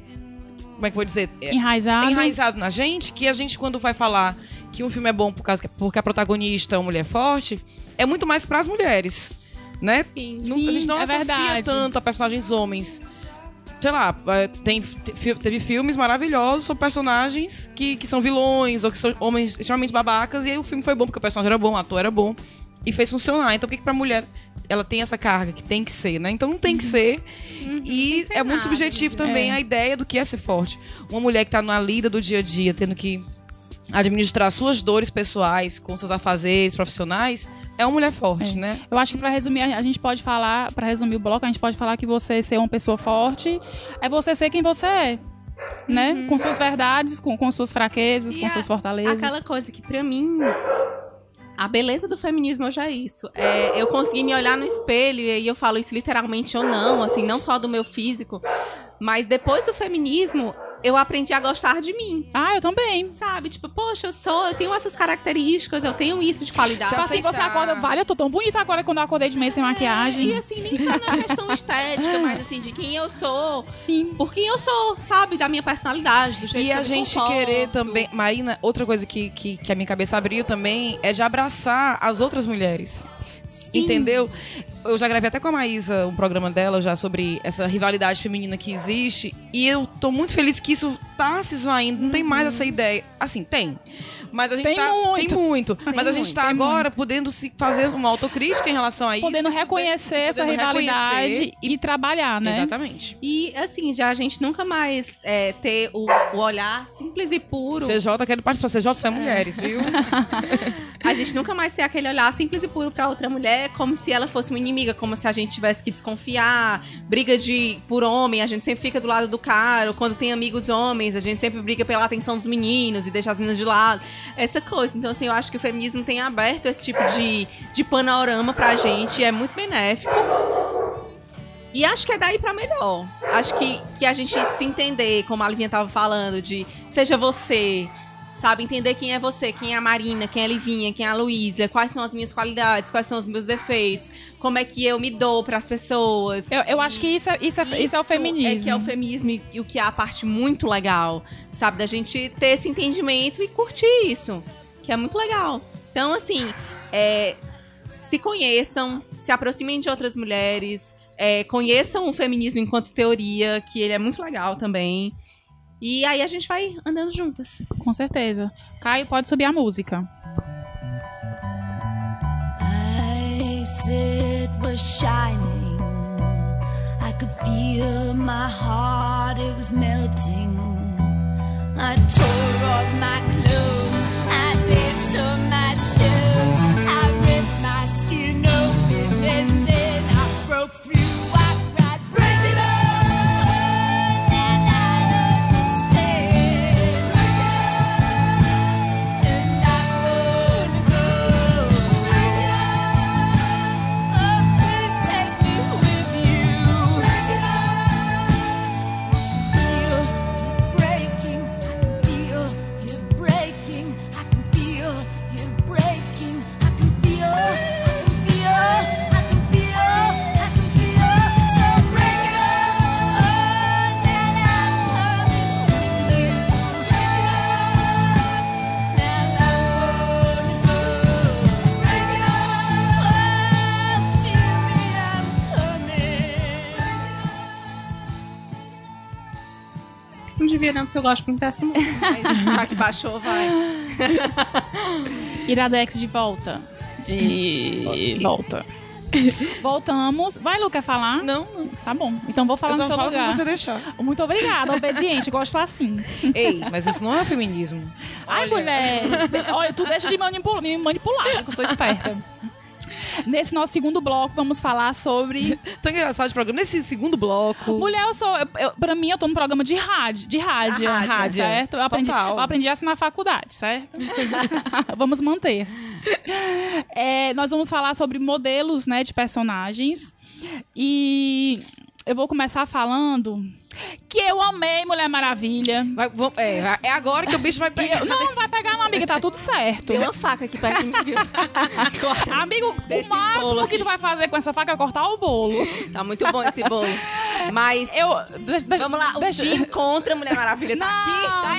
como é que eu vou dizer? É, Enraizado. enraizado na gente que a gente, quando vai falar que um filme é bom por causa que, porque a protagonista é uma mulher forte, é muito mais pras mulheres. Né? Sim. Não- Sim, a gente não é associa verdade. tanto a personagens homens. Sei lá, é, tem, teve filmes maravilhosos sobre personagens que, que são vilões ou que são homens extremamente babacas, e aí o filme foi bom porque o personagem era bom, o ator era bom, e fez funcionar. Então por que, que pra mulher ela tem essa carga que tem que ser, né? Então não tem que ser. Uhum, E que ser é muito nada, subjetivo né? também É. a ideia do que é ser forte. Uma mulher que tá na lida do dia a dia, tendo que administrar suas dores pessoais com seus afazeres profissionais, é uma mulher forte, É. né? Eu acho que pra resumir, a gente pode falar, pra resumir o bloco, a gente pode falar que você ser uma pessoa forte é você ser quem você é. Né? Com suas verdades, com, com suas fraquezas, E com a- suas fortalezas. Aquela coisa que pra mim a beleza do feminismo hoje é isso. É, eu consegui me olhar no espelho e aí eu falo isso literalmente ou não, assim, não só do meu físico, mas depois do feminismo eu aprendi a gostar de mim. Ah, eu também. Sabe? Tipo, poxa, eu sou, eu tenho essas características, eu tenho isso de qualidade. Tipo assim, você acorda, vale, eu tô tão bonita agora quando eu acordei de meio sem maquiagem. E assim, nem só na questão estética, mas assim, de quem eu sou, Sim. por quem eu sou, sabe? Da minha personalidade, do jeito E que eu a me gente comporto. querer também. Marina, outra coisa que, que, que a minha cabeça abriu também é de abraçar as outras mulheres. Sim. Entendeu? Eu já gravei até com a Maísa um programa dela já sobre essa rivalidade feminina que existe. E eu tô muito feliz que isso tá se esvaindo. Não tem mais essa ideia. Assim, tem. Mas a gente Tem tá. muito. Tem muito. Mas a gente muito, tá tem agora podendo se fazer uma autocrítica em relação a isso. Podendo reconhecer essa Podendo rivalidade reconhecer e trabalhar, né? Exatamente. E assim, já a gente nunca mais é, ter o, o olhar simples e puro. CJ, quero participar. CJ, você é mulheres, viu? A gente nunca mais ter aquele olhar simples e puro pra outra mulher, como se ela fosse uma inimiga, como se a gente tivesse que desconfiar. Briga de por homem, a gente sempre fica do lado do cara. Ou quando tem amigos homens, a gente sempre briga pela atenção dos meninos e deixa as meninas de lado. Essa coisa. Então, assim, eu acho que o feminismo tem aberto esse tipo de, de panorama pra gente. É muito benéfico. E acho que é daí pra melhor. Acho que, que a gente se entender, como a Livinha tava falando, de seja você, Sabe, entender quem é você, quem é a Marina, quem é a Livinha, quem é a Luísa, quais são as minhas qualidades, quais são os meus defeitos, como é que eu me dou pras pessoas. Eu, eu acho que isso é, isso, é, isso é o feminismo. É que é o feminismo e, e o que é a parte muito legal, sabe? Da gente ter esse entendimento e curtir isso, que é muito legal. Então, assim, é, se conheçam, se aproximem de outras mulheres, é, conheçam o feminismo enquanto teoria, que ele é muito legal também. E aí a gente vai andando juntas. Com certeza. Caio, pode subir a música. It was shining. I could feel my heart, it was melting. I tore off my clothes, I danced on my shoes. I ripped my skin open Não devia não, porque eu gosto muito dessa música. Mas já que baixou, vai. Iradex de volta. De volta. Voltamos. Vai, Lu, quer falar? Não, não. Tá bom. Então vou falar Eu no só seu falo lugar. você deixar. Muito obrigada, obediente. Gosto assim. Ei, mas isso não é feminismo. Ai, Olha. mulher. Olha, tu deixa de manipula- me manipular, que eu sou esperta. Nesse nosso segundo bloco, vamos falar sobre. Tão engraçado o programa. Nesse segundo bloco. Mulher, eu sou. Eu, eu- pra mim, eu tô num programa de rádio. De rádio, A rádio, certo? Eu aprendi, total. eu aprendi assim na faculdade, certo? vamos manter. É, nós vamos falar sobre modelos né, de personagens. E eu vou começar falando que eu amei Mulher Maravilha. Vai- vamos- é, é agora que o bicho vai pegar. eu- não, não vai pegar, não, amiga, tá tudo certo. Tem uma faca aqui perto de mim. Amigo, o máximo que tu vai fazer com essa faca é cortar o bolo. Tá muito bom esse bolo. Mas, Eu. deixa- deixa- vamos lá, o deixa- Jim contra a Mulher Maravilha tá aqui? Tá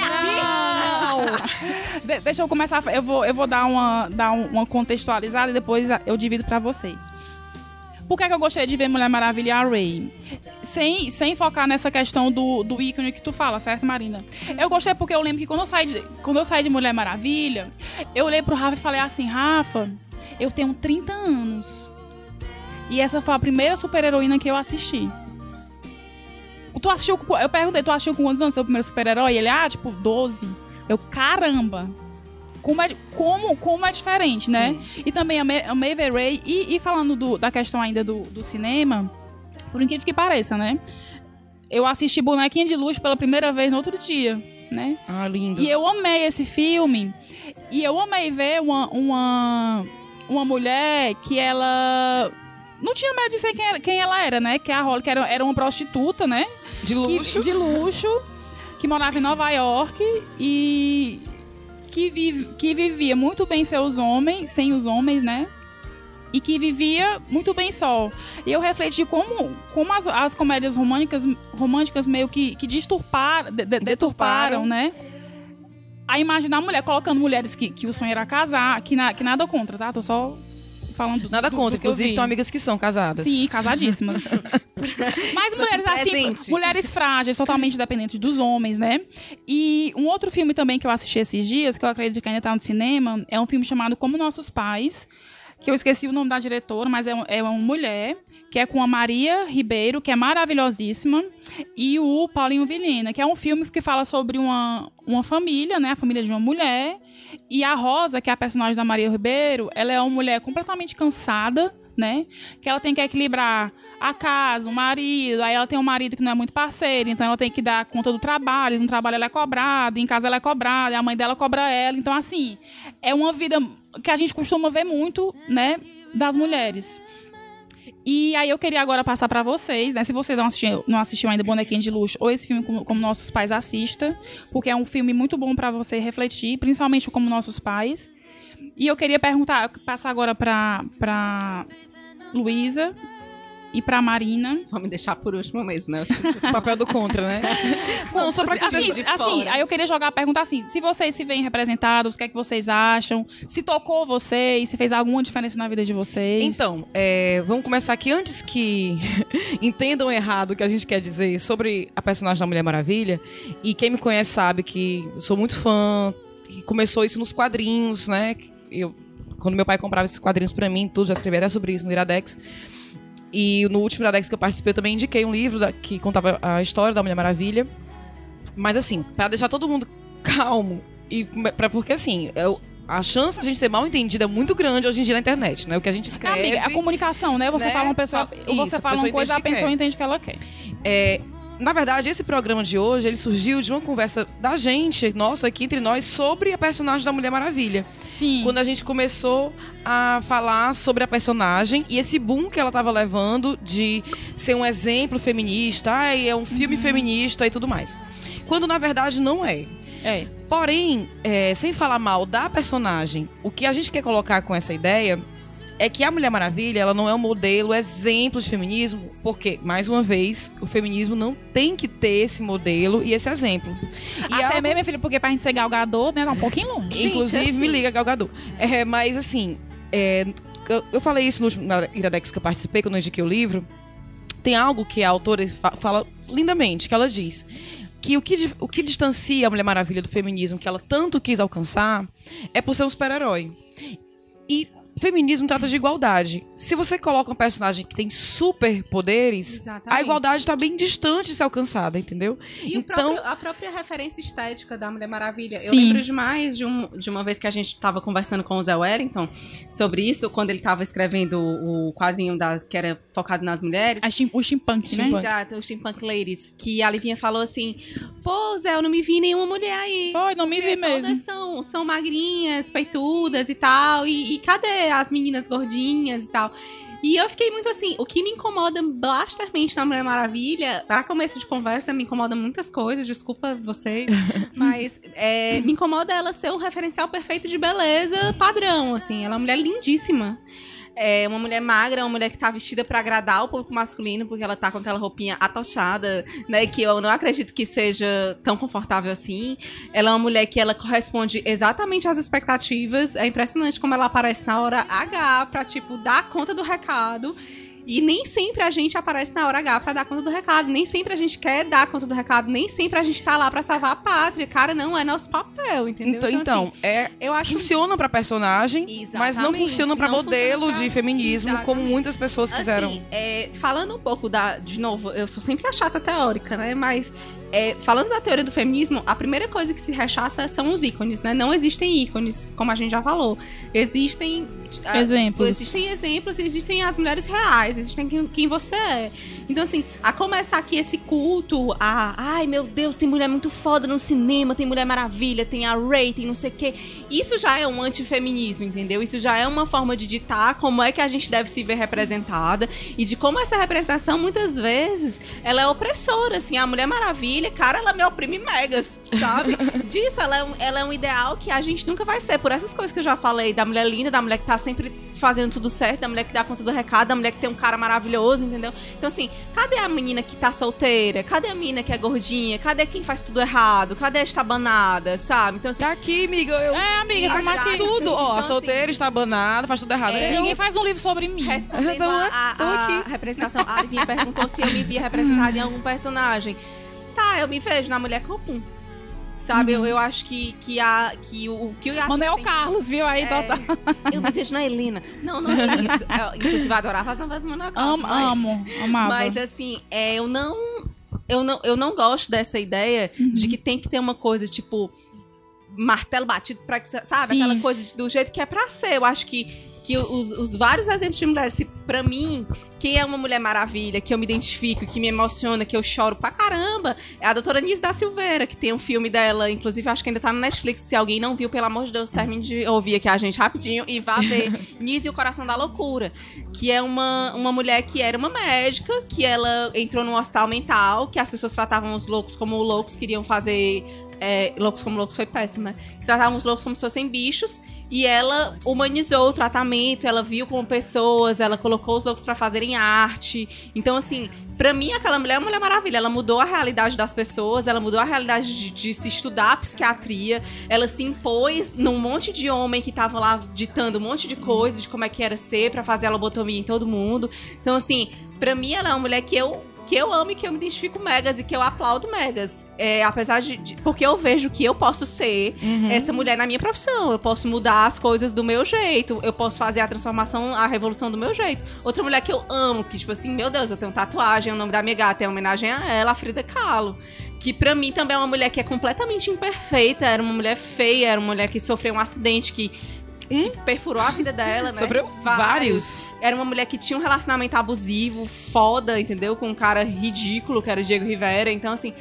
aqui? De- deixa eu começar. Eu vou, eu vou dar, uma, dar um- uma contextualizada e depois eu divido pra vocês. Por que, é que eu gostei de ver Mulher Maravilha e a Ray? Sem, sem focar nessa questão do, do ícone que tu fala, certo, Marina? Eu gostei porque eu lembro que quando eu saí de, quando eu saí de Mulher Maravilha, eu olhei pro Rafa e falei assim, Rafa, eu tenho 30 anos. E essa foi a primeira super-heroína que eu assisti. Tu assistiu, eu perguntei, tu assistiu com quantos anos seu primeiro super-herói? Ele, ah, tipo, 12. Eu, caramba! Como é, como, como é diferente, né? E também amei ver Ray. E, e falando do- da questão ainda do, do cinema, por incrível que pareça, né? Eu assisti Bonequinha de Luz pela primeira vez no outro dia, né? Ah, lindo. E eu amei esse filme. E eu amei ver uma, uma, uma mulher que ela não tinha medo de ser quem, era- quem ela era, né? Que a Holly que era, era uma prostituta, né? De que- luxo. de luxo, que morava em Nova York e que, vive, que vivia muito bem seus homens, sem os homens, né? E que vivia muito bem só. E eu refleti como, como as, as comédias românticas, românticas meio que, que disturparam, de- de- deturparam, né? A imagem da mulher, colocando mulheres que, que o sonho era casar, que, na- que nada contra, tá? Tô só falando do- Nada do- contra, do que eu inclusive tem amigas que são casadas. Sim, casadíssimas. Mas mulheres assim, presente. mulheres frágeis, totalmente dependentes dos homens, né? E um outro filme também que eu assisti esses dias, que eu acredito que ainda tá no cinema, é um filme chamado Como Nossos Pais, que eu esqueci o nome da diretora, mas é, um- é uma mulher, que é com a Maria Ribeiro, que é maravilhosíssima, e o Paulinho Vilhena, que é um filme que fala sobre uma, uma família, né? A família de uma mulher. E a Rosa, que é a personagem da Maria Ribeiro, ela é uma mulher completamente cansada, né? Que ela tem que equilibrar a casa, o marido, aí ela tem um marido que não é muito parceiro, então ela tem que dar conta do trabalho, no trabalho ela é cobrada, em casa ela é cobrada, a mãe dela cobra ela, então assim, é uma vida que a gente costuma ver muito, né, das mulheres. E aí eu queria agora passar pra vocês, né? Se você não assistiu, não assistiu ainda Bonequinha de Luxo, ou esse filme como, como nossos pais assista, porque é um filme muito bom pra você refletir, principalmente como nossos pais. E eu queria perguntar, passar agora pra, pra Luísa e pra Marina. Me deixar por último mesmo, né? Eu, tipo, O papel do contra, né? Não, só pra que Assim, de assim, fora. aí eu queria jogar a pergunta assim: se vocês se veem representados, o que é que vocês acham? Se tocou vocês, se fez alguma diferença na vida de vocês? Então, é, vamos começar aqui antes que entendam errado o que a gente quer dizer sobre a personagem da Mulher Maravilha. E quem me conhece sabe que eu sou muito fã. Começou isso nos quadrinhos, né? Eu, quando meu pai comprava esses quadrinhos pra mim, tudo já escrevi até sobre isso no Iradex. E no último Iradex que eu participei, eu também indiquei um livro da- que contava a história da Mulher Maravilha. Mas assim, pra deixar todo mundo calmo e pra, porque assim, eu- a chance da gente ser mal entendida é muito grande hoje em dia na internet, né? O que a gente escreve. Amiga, a comunicação, né? Você né? fala uma pessoa, você isso, a fala uma coisa, a pessoa entende o que ela quer. É, na verdade, esse programa de hoje, ele surgiu de uma conversa da gente, nossa, aqui entre nós, sobre a personagem da Mulher Maravilha. Sim. Quando a gente começou a falar sobre a personagem e esse boom que ela tava levando de ser um exemplo feminista, ai, é um filme feminista e tudo mais. Quando na verdade não é. É. Porém, é, sem falar mal da personagem, o que a gente quer colocar com essa ideia é que a Mulher Maravilha, ela não é um modelo, exemplo de feminismo, porque, mais uma vez, o feminismo não tem que ter esse modelo e esse exemplo. E Até algo- mesmo, minha filha, porque pra gente ser galgador, né? Tá um pouquinho longe. Gente, Inclusive, assim- me liga, Galgador. É, mas, assim, é, eu, eu falei isso no último, na Iradex que eu participei, quando eu indiquei o livro. Tem algo que a autora fa- fala lindamente, que ela diz que o que, o que distancia a Mulher Maravilha do feminismo que ela tanto quis alcançar é por ser um super-herói. E feminismo trata de igualdade. Se você coloca um personagem que tem superpoderes, Exatamente. a igualdade está bem distante de ser alcançada, entendeu? E Então- próprio- a própria referência estética da Mulher Maravilha. Eu Sim. lembro demais de, um, de uma vez que a gente estava conversando com o Zé Wellington sobre isso, quando ele estava escrevendo o, quadrinho das, que era focado nas mulheres. A chim- o steampunk, né? Exato, o Steampunk Ladies. Que a Livinha falou assim: Pô, Zé, eu não me vi nenhuma mulher aí. Foi, não me vi mesmo. Todas são, são magrinhas, peitudas e tal. E, e cadê as meninas gordinhas e tal? E eu fiquei muito assim, o que me incomoda blastermente na Mulher Maravilha, para começo de conversa, me incomoda muitas coisas, desculpa vocês, mas é, me incomoda ela ser um referencial perfeito de beleza padrão, assim, ela é uma mulher lindíssima. É uma mulher magra, uma mulher que tá vestida pra agradar o público masculino, porque ela tá com aquela roupinha atochada, né? Que eu não acredito que seja tão confortável assim. Ela é uma mulher que ela corresponde exatamente às expectativas. É impressionante como ela aparece na hora H pra, tipo, dar conta do recado. E nem sempre a gente aparece na hora H pra dar conta do recado. Nem sempre a gente quer dar conta do recado. Nem sempre a gente tá lá pra salvar a pátria. Cara, não é nosso papel, entendeu? Então, então é, assim, eu acho funciona pra personagem, mas não Exatamente, funciona pra não modelo funciona pra- de feminismo, como Exatamente. muitas pessoas quiseram. Assim, é, falando um pouco da. De novo, eu sou sempre a chata teórica, né? Mas. é, falando da teoria do feminismo, a primeira coisa que se rechaça são os ícones, né? Não existem ícones, como a gente já falou. Existem. Ah, Exemplos. Existem exemplos, existem as mulheres reais, existem quem, quem você é. Então, assim, a começar aqui esse culto a. Ai, meu Deus, tem mulher muito foda no cinema, tem Mulher Maravilha, tem a Ray, tem não sei o quê. Isso já é um antifeminismo, entendeu? Isso já é uma forma de ditar como é que a gente deve se ver representada e de como essa representação, muitas vezes, ela é opressora, assim. A Mulher Maravilha, cara, ela me oprime megas, sabe? Disso, ela é, um, ela é um ideal que a gente nunca vai ser. Por essas coisas que eu já falei, da mulher linda, da mulher que tá sempre fazendo tudo certo, da mulher que dá conta do recado, da mulher que tem um cara maravilhoso, entendeu? Então, assim, cadê a menina que tá solteira? Cadê a menina que é gordinha? Cadê quem faz tudo errado? Cadê a estabanada, sabe? Então, assim, Tá aqui, amiga. Eu... É, amiga, como aqui. Tudo, ó, Então, a assim, solteira está abanada, faz tudo errado. é, Eu- Ninguém faz um livro sobre mim. Respondendo Então, a, a- a representação, a Livinha perguntou se eu me via representada em algum personagem. Tá, eu me vejo na mulher comum. Sabe, eu, eu acho que, que, a, que o, que eu acho Manuel que Carlos, viu aí, É, total. Eu me vejo na Helena. Não, não é isso. Eu, inclusive, eu adorava as novelas do Manuel Carlos. Amo, mas- amo, amava. Mas assim, é, eu não. Eu não, eu não gosto dessa ideia Uhum. de que tem que ter uma coisa, tipo, martelo batido pra. Sabe? Sim. Aquela coisa do jeito que é pra ser. Eu acho que, que os, os vários exemplos de mulheres se pra mim, quem é uma Mulher Maravilha, que eu me identifico, que me emociona, que eu choro pra caramba, é a doutora Nise da Silveira, que tem um filme dela, inclusive acho que ainda tá no Netflix. Se alguém não viu, pelo amor de Deus, termine de ouvir aqui a gente rapidinho e vá ver Nise e o Coração da Loucura. Que é uma, uma mulher que era uma médica, que ela entrou num hospital mental, que as pessoas tratavam os loucos como loucos, queriam fazer é, loucos como loucos foi péssimo, né? Tratavam os loucos como se fossem bichos. E ela humanizou o tratamento, ela viu como pessoas, ela colocou os loucos pra fazerem arte. Então, assim, pra mim, aquela mulher é uma mulher maravilha. Ela mudou a realidade das pessoas, ela mudou a realidade de, de se estudar psiquiatria. Ela se impôs num monte de homem que tava lá ditando um monte de coisa de como é que era ser pra fazer a lobotomia em todo mundo. Então, assim, pra mim, ela é uma mulher que eu que eu amo e que eu me identifico megas e que eu aplaudo megas. É, apesar de, de- Porque eu vejo que eu posso ser essa mulher na minha profissão. Eu posso mudar as coisas do meu jeito. Eu posso fazer a transformação, a revolução do meu jeito. Outra mulher que eu amo, que, tipo assim, meu Deus, eu tenho tatuagem, o nome da minha gata é homenagem a ela, a Frida Kahlo. Que pra mim também é uma mulher que é completamente imperfeita. Era uma mulher feia, era uma mulher que sofreu um acidente que. Que perfurou a vida dela, né? Sofreu vários. Era uma mulher que tinha um relacionamento abusivo, foda, entendeu? Com um cara ridículo, que era o Diego Rivera. Então, assim,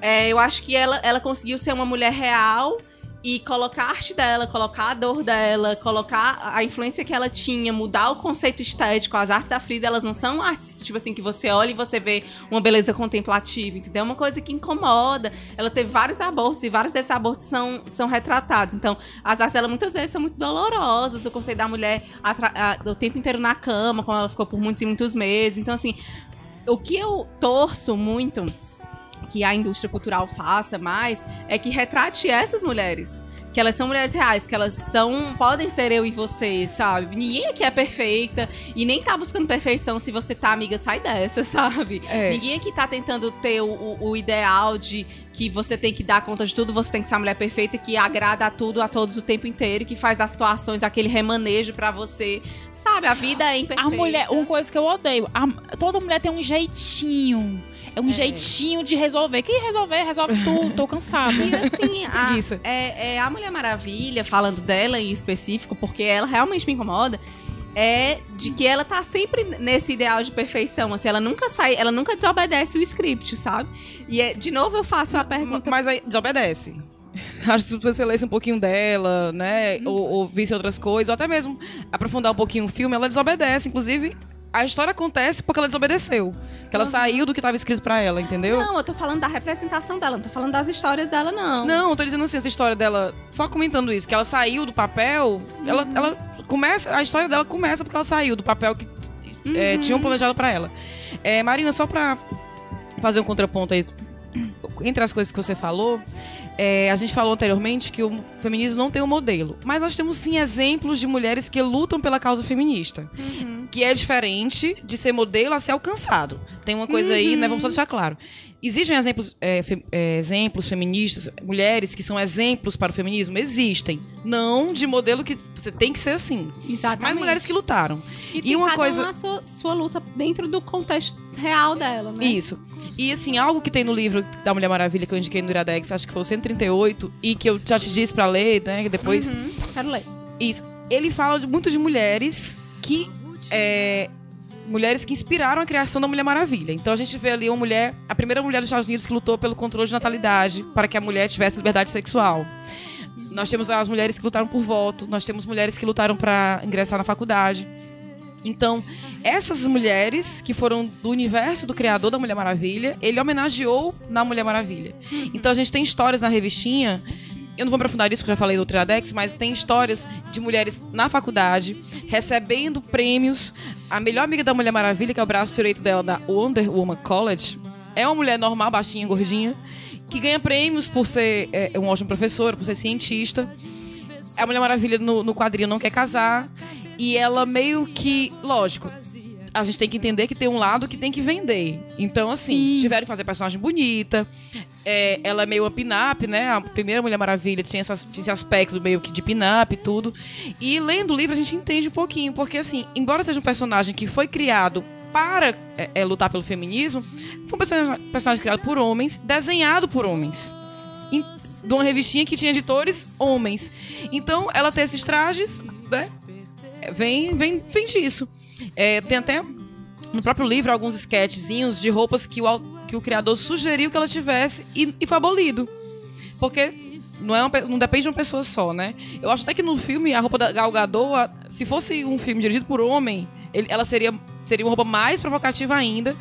é, eu acho que ela, ela conseguiu ser uma mulher real e colocar a arte dela, colocar a dor dela, colocar a influência que ela tinha, mudar o conceito estético. As artes da Frida, elas não são artes, tipo assim, que você olha e você vê uma beleza contemplativa, entendeu? É uma coisa que incomoda. Ela teve vários abortos e vários desses abortos são, são retratados. Então, as artes dela muitas vezes são muito dolorosas. O conceito da mulher a- o tempo inteiro na cama, como ela ficou por muitos e muitos meses. Então, assim, o que eu torço muito que a indústria cultural faça mais é que retrate essas mulheres. Que elas são mulheres reais, que elas são. podem ser eu e você, sabe? Ninguém aqui é perfeita e nem tá buscando perfeição. Se você tá, amiga, sai dessa, sabe? É. Ninguém aqui tá tentando ter o, o- ideal de que você tem que dar conta de tudo, você tem que ser a mulher perfeita que agrada a tudo, a todos o tempo inteiro, que faz as situações, aquele remanejo pra você. Sabe? A vida é imperfeita. A mulher, uma coisa que eu odeio, a- toda mulher tem um jeitinho. É um jeitinho de resolver. Que resolver? Resolve tudo, tô cansada. E assim, a, Preguiça. é, é a Mulher Maravilha, falando dela em específico, porque ela realmente me incomoda, é de que ela tá sempre nesse ideal de perfeição. Assim, ela nunca sai, ela nunca desobedece o script, sabe? E é, de novo eu faço a pergunta. Mas aí desobedece. Acho que se você lesse um pouquinho dela, né? Uhum. Ou, ou visse outras coisas, ou até mesmo aprofundar um pouquinho o filme, ela desobedece. Inclusive, a história acontece porque ela desobedeceu. Que ela saiu do que estava escrito pra ela, entendeu? Não, eu tô falando da representação dela, não tô falando das histórias dela, não. Não, eu tô dizendo assim, essa história dela, só comentando isso, que ela saiu do papel, ela, Uhum. ela começa, a história dela começa porque ela saiu do papel que é, Uhum. tinham planejado pra ela. É, Marina, só pra fazer um contraponto aí, entre as coisas que você falou, é, a gente falou anteriormente que o feminismo não tem um modelo, mas nós temos sim exemplos de mulheres que lutam pela causa feminista, Uhum. que é diferente de ser modelo a ser alcançado. Tem uma coisa aí, né? Vamos só deixar claro. Existem exemplos, é, fe- é, exemplos feministas, mulheres que são exemplos para o feminismo? Existem. Não de modelo que você tem que ser assim. Exatamente. Mas mulheres que lutaram. E, e uma cada coisa- uma a sua, sua luta dentro do contexto real dela, né? Isso. E assim, algo que tem no livro da Mulher Maravilha que eu indiquei no Iradex, acho que foi o 138, e que eu já te disse pra ler, né? que Depois. Uhum, quero ler. Isso. Ele fala de, muito de mulheres que. é, mulheres que inspiraram a criação da Mulher Maravilha. Então a gente vê ali uma mulher, a primeira mulher dos Estados Unidos que lutou pelo controle de natalidade para que a mulher tivesse liberdade sexual. Nós temos as mulheres que lutaram por voto, nós temos mulheres que lutaram para ingressar na faculdade. Então, essas mulheres que foram do universo do criador da Mulher Maravilha, ele homenageou na Mulher Maravilha. Então a gente tem histórias na revistinha. Eu não vou aprofundar isso, porque eu já falei do Triadex, mas tem histórias de mulheres na faculdade recebendo prêmios. A melhor amiga da Mulher Maravilha, que é o braço direito dela da Wonder Woman College, é uma mulher normal, baixinha, gordinha, que ganha prêmios por ser é, um ótimo professor, por ser cientista. A Mulher Maravilha no, no quadrinho não quer casar. E ela meio que. Lógico. A gente tem que entender que tem um lado que tem que vender. Então, assim, Sim. tiveram que fazer personagem bonita. É, ela é meio uma pin-up, né? A primeira Mulher Maravilha tinha, essas- tinha esse aspecto meio que de pin-up e tudo. E lendo o livro a gente entende um pouquinho. Porque, assim, embora seja um personagem que foi criado para é, é, lutar pelo feminismo, foi um personagem, personagem criado por homens, desenhado por homens. Em- de uma revistinha que tinha editores homens. Então, ela tem esses trajes, né? Vem, vem, vem disso. É, tem até no próprio livro alguns sketchzinhos de roupas que o, que o criador sugeriu que ela tivesse e, e foi abolido. Porque não, é uma não depende de uma pessoa só, né? Eu acho até que no filme, a roupa da Gal Gadot, se fosse um filme dirigido por homem, ele- ela seria, seria uma roupa mais provocativa ainda.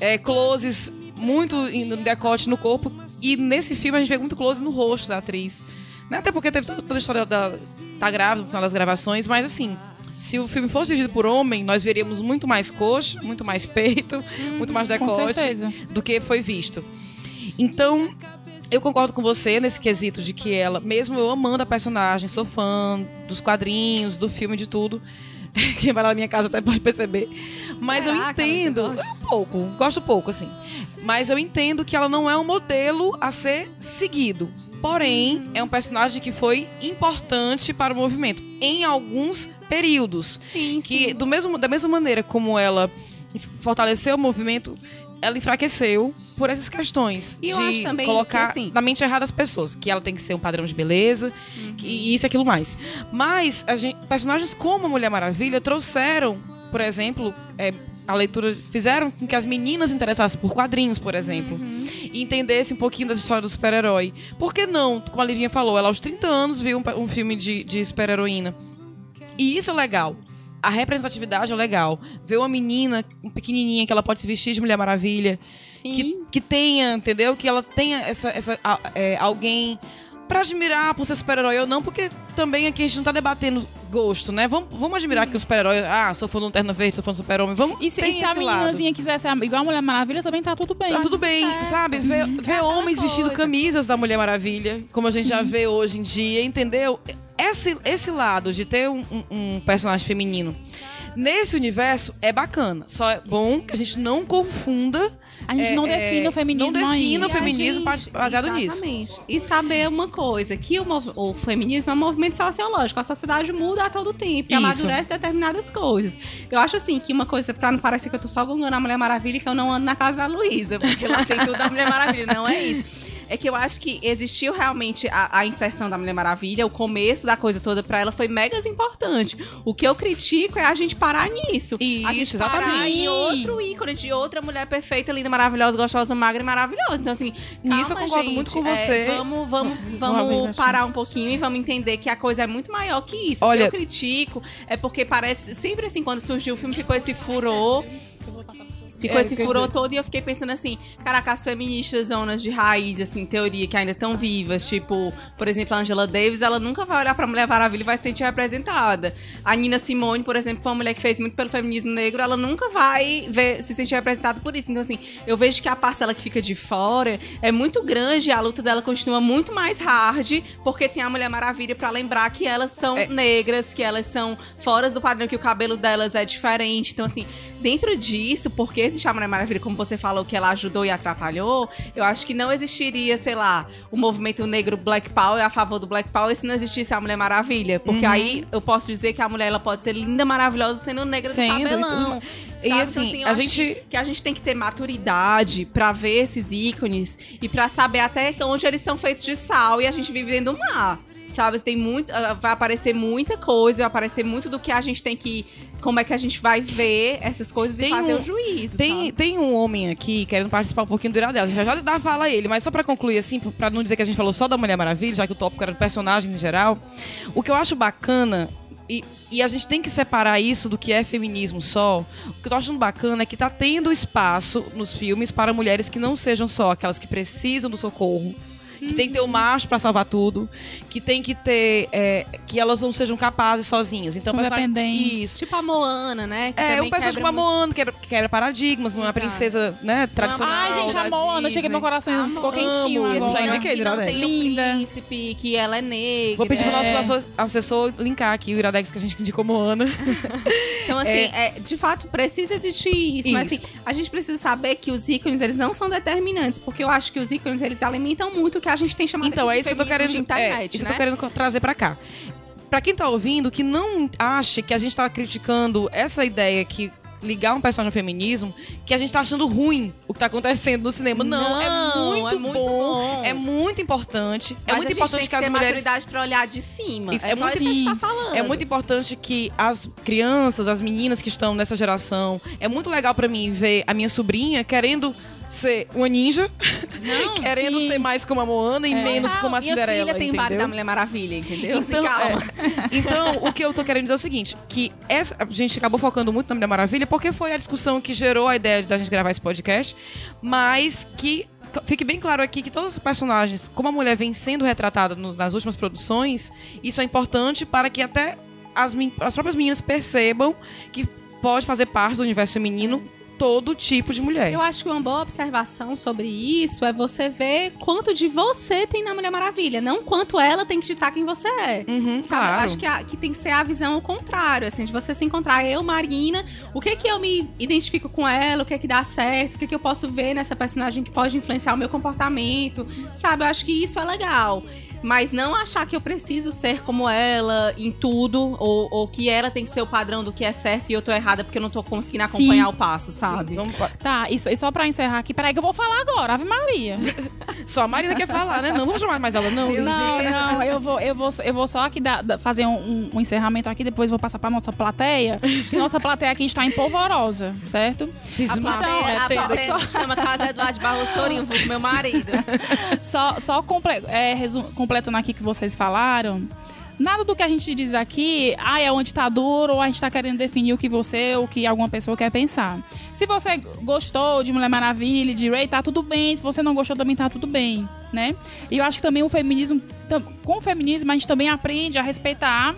É, closes muito no decote no corpo. E nesse filme a gente vê muito close no rosto da atriz. Né? Até porque teve toda, toda a história da. tá grávida das gravações, mas assim. Se o filme fosse dirigido por homem, nós veríamos muito mais coxa, muito mais peito, muito mais decote do que foi visto. Então, eu concordo com você nesse quesito de que ela, mesmo eu amando a personagem, sou fã dos quadrinhos, do filme, de tudo. Quem vai lá na minha casa até pode perceber. Mas eu entendo. Um pouco, gosto pouco, assim. Mas eu entendo que ela não é um modelo a ser seguido. Porém, é um personagem que foi importante para o movimento em alguns períodos Sim, que do mesmo, da mesma maneira como ela fortaleceu o movimento, ela enfraqueceu por essas questões E eu de acho também colocar que, assim- na mente errada as pessoas, que ela tem que ser um padrão de beleza Uhum. e isso e aquilo mais. Mas gente- personagens como a Mulher Maravilha trouxeram, por exemplo, é, a leitura fizeram com que as meninas se interessassem por quadrinhos, por exemplo, Uhum. e entendessem um pouquinho da história do super-herói. Por que não? Como a Livinha falou, ela aos 30 anos viu um, um filme de, de super-heroína. E isso é legal. A representatividade é legal. Ver uma menina um pequenininha que ela pode se vestir de Mulher Maravilha, Sim. que, que tenha, entendeu? Que ela tenha essa, essa a- é, alguém pra admirar por ser super-herói ou não, porque também aqui a gente não tá debatendo gosto, né? Vamos, vamos admirar que o super-herói, ah, sou fã do Lanterna Verde, sou fã do super-homem, vamos E se, e se a esse lado. meninazinha quiser ser igual a Mulher Maravilha, também tá tudo bem. Tá tudo bem, certo. sabe? Ver, ver aquela homens vestindo coisa. camisas da Mulher Maravilha, como a gente já vê hoje em dia, entendeu? Esse, esse lado de ter um, um- um personagem feminino nesse universo é bacana. Só é bom que a gente não confunda. A gente é, não é, define o feminismo Não define o feminismo gente- baseado nisso. Exatamente. E saber uma coisa, que o, o feminismo é um movimento sociológico. A sociedade muda a todo tempo e Isso. amadurece determinadas coisas. Eu acho assim que uma coisa, pra não parecer que eu tô só gongando a Mulher Maravilha, que eu não ando na casa da Luísa, porque lá tem tudo da Mulher Maravilha. Não é isso. É que eu acho que existiu realmente a, a inserção da Mulher Maravilha, o começo da coisa toda pra ela foi mega importante. O que eu critico é a gente parar nisso. a gente Isso, parar exatamente. em outro ícone de outra mulher perfeita, linda, maravilhosa, gostosa, magra e maravilhosa. Então, assim, Nisso eu concordo gente. muito com É, você. vamos vamos, vamos a parar um pouquinho e vamos entender que a coisa é muito maior que isso. Olha- O que eu critico é porque parece. Sempre assim, quando surgiu o filme, ficou esse furor. Ficou É, esse furor dizer- todo e eu fiquei pensando assim, caraca, as feministas zonas de raiz, assim, teoria, que ainda estão vivas, tipo, por exemplo, a Angela Davis, ela nunca vai olhar pra Mulher Maravilha e vai se sentir representada. A Nina Simone, por exemplo, foi uma mulher que fez muito pelo feminismo negro, ela nunca vai ver, se sentir representada por isso. Então, assim, eu vejo que a parcela que fica de fora é muito grande e a luta dela continua muito mais hard, porque tem a Mulher Maravilha pra lembrar que elas são É. negras, que elas são fora do padrão, que o cabelo delas é diferente. Então, assim, dentro disso, porque existe a Mulher Maravilha, como você falou, que ela ajudou e atrapalhou, eu acho que não existiria, sei lá, o movimento negro Black Power a favor do Black Power se não existisse a Mulher Maravilha. Porque Uhum. aí eu posso dizer que a mulher ela pode ser linda, maravilhosa, sendo negra Sendo, do e cabelão. E Então, assim, eu a gente- que, que a gente tem que ter maturidade pra ver esses ícones e pra saber até onde eles são feitos de sal e a gente vive dentro do mar. Sabe, tem muito, ah, vai aparecer muita coisa, vai aparecer muito do que a gente tem que, como é que a gente vai ver essas coisas Tem e fazer um- o juízo. Tem, sabe? tem um homem aqui querendo participar um pouquinho do Iradelas. Já já dá fala a ele, mas só pra concluir assim, pra não dizer que a gente falou só da Mulher Maravilha, já que o tópico era de personagens em geral. O que eu acho bacana, e, e a gente tem que separar isso do que é feminismo só. O que eu tô achando bacana é que tá tendo espaço nos filmes para mulheres que não sejam só aquelas que precisam do socorro. Que tem que ter o macho pra salvar tudo. Que tem que ter. é, que elas não sejam capazes sozinhas. Então, São dependentes. Isso. Tipo a Moana, né? que É, o personagem quebra como a Moana, que era, que era paradigmas, não é a princesa, né, tradicional. Ai, gente, da a Moana, Disney. meu coração, ficou Amo. quentinho Amo. agora. Já que indiquei, não Iradex. tem o Linda. príncipe, que ela é negra. Vou pedir pro nosso É. assessor, linkar aqui o Iradex que a gente indicou Moana. Então, assim, é, de fato, precisa existir isso. Mas, Isso. assim, a gente precisa saber que os ícones, eles não são determinantes. Porque eu acho que os ícones, eles alimentam muito o que a gente tem chamado Então, é de isso que eu tô querendo, de internet, é, isso né? que eu tô querendo co- trazer pra cá. Pra quem tá ouvindo, que não ache que a gente tá criticando essa ideia que ligar um personagem ao feminismo que a gente tá achando ruim o que tá acontecendo no cinema. Não, é Não, muito, é muito bom, bom. É muito importante. é Mas muito a gente importante tem que as ter mulheres maturidade pra olhar de cima. Isso é, é só muito- isso que a gente tá falando. É muito importante que as crianças, as meninas que estão nessa geração, é muito legal pra mim ver a minha sobrinha querendo ser uma ninja, Não, querendo sim. ser mais como a Moana e menos Não, como a minha Cinderela, filha tem entendeu? vários da Mulher Maravilha, entendeu? Assim, Então, calma. é. Então, o que eu tô querendo dizer é o seguinte, que essa, a gente acabou focando muito na Mulher Maravilha porque foi a discussão que gerou a ideia da gente gravar esse podcast, mas que fique bem claro aqui que todos os personagens, como a mulher vem sendo retratada no- nas últimas produções, isso é importante para que até as, as próprias meninas percebam que pode fazer parte do universo feminino todo tipo de mulher. Eu acho que uma boa observação sobre isso é você ver quanto de você tem na Mulher Maravilha, não quanto ela tem que ditar quem você é. Uhum, Sabe? claro. Acho que, a- que tem que ser a visão ao contrário, assim, de você se encontrar eu, Marina, o que que eu me identifico com ela, o que que dá certo, o que que eu posso ver nessa personagem que pode influenciar o meu comportamento, sabe? Eu acho que isso é legal. Mas não achar que eu preciso ser como ela em tudo, ou, ou que ela tem que ser o padrão do que é certo e eu tô errada porque eu não tô conseguindo acompanhar Sim. o passo, sabe? Vamos Tá, e só, e só pra encerrar aqui, peraí que eu vou falar agora, Ave Maria. Só a Marina quer falar, né? Não vamos chamar mais ela, não. Não, não, eu vou, eu vou, eu vou só aqui dar- dar- fazer um, um- um encerramento aqui, depois vou passar pra nossa plateia. que nossa plateia aqui está em polvorosa, certo? Cismar. A plateia, Então, a só- plateia se chama Casa Eduardo Barros Tourinho, vulgo meu marido. Só, só comple- é, resu- completando aqui que vocês falaram. Nada do que a gente diz aqui, ah, é uma ditadura ou a gente tá querendo definir o que você ou que alguma pessoa quer pensar. Se você gostou de Mulher Maravilha, de Ray, tá tudo bem. Se você não gostou, também tá tudo bem, né? E eu acho que também o feminismo, com o feminismo, a gente também aprende a respeitar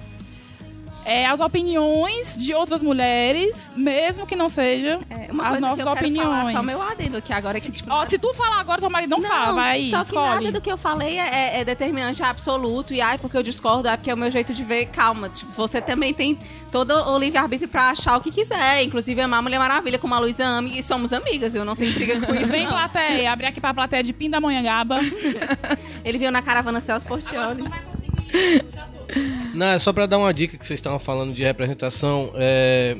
é, as opiniões de outras mulheres, mesmo que não seja É, uma as nossas que eu quero opiniões. falar, só meu adendo aqui agora que tipo Ó, se tu falar agora, teu marido não, fala, vai aí, só que escolhe. nada do que eu falei é, é- é determinante absoluto e ai porque eu discordo, é porque é o meu jeito de ver. Calma, tipo, você também tem todo o livre arbítrio pra achar o que quiser, inclusive amar a Mulher Maravilha como a Luísa ama e somos amigas. Eu não tenho briga com isso. Vem, não. plateia, abrir aqui pra plateia de Pindamonhangaba. Ele viu na caravana Celso Portioli. Não, é só pra dar uma dica que vocês estavam falando de representação é,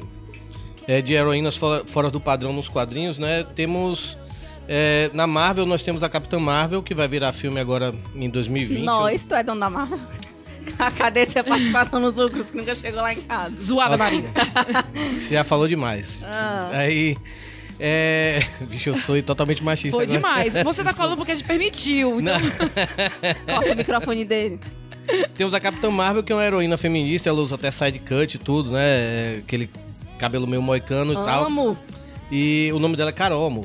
é, de heroínas fora, fora do padrão nos quadrinhos, né? Temos. é, na Marvel, nós temos a Capitã Marvel, que vai virar filme agora em 2020. Nós, tu é dono da Marvel. Cadê sua participação nos lucros que nunca chegou lá em casa? Zoada, Marina. Você já falou demais. Ah. Aí. É. Bicho, eu sou totalmente machista Foi agora. demais. Você tá falando porque a gente permitiu. Então, Não. Corta o microfone dele. Temos a Capitã Marvel, que é uma heroína feminista, ela usa até side cut e tudo, né? Aquele cabelo meio moicano e tal. Amo. E o nome dela é Carol, amor.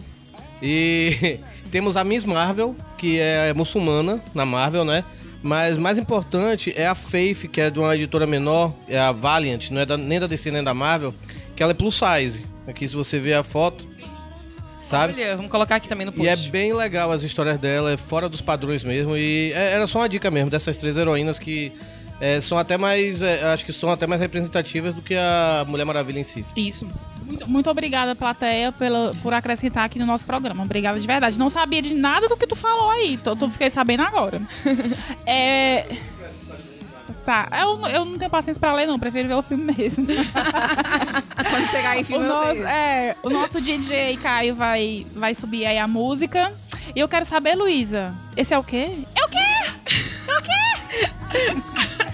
E temos a Miss Marvel, que é muçulmana na Marvel, né? Mas mais importante é a Faith, que é de uma editora menor, é a Valiant, não é da- nem da DC nem da Marvel, que ela é plus size. Aqui se você ver a foto, sabe? olha, vamos colocar aqui também no post. E é bem legal as histórias dela, é fora dos padrões mesmo. E é- era só uma dica mesmo dessas três heroínas que é, são até mais. é, acho que são até mais representativas do que a Mulher Maravilha em si. Isso. Muito, muito obrigada, plateia, pela, por acrescentar aqui no nosso programa. Obrigada de verdade. Não sabia de nada do que tu falou aí. Tô, tô- fiquei sabendo agora. é. Tá, eu, eu não tenho paciência pra ler, não. Prefiro ver o filme mesmo. Quando chegar em o, filme, eu nosso, é, o nosso DJ Caio vai, vai subir aí a música. E eu quero saber, Luísa, esse é o quê? É o quê?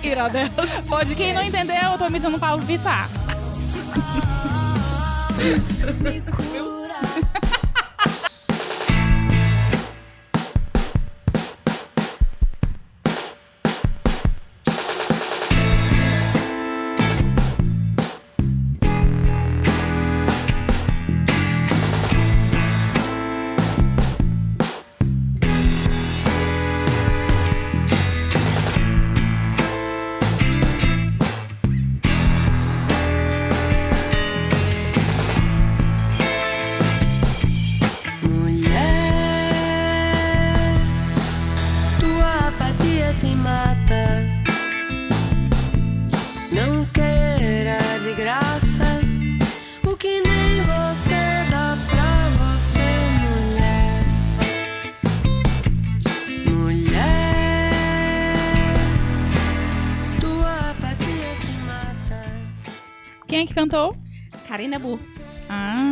Iradelas. Pode Quem não entendeu, eu tô imitando o Paulo Vittar. me cura. Cantou? Karina Bu.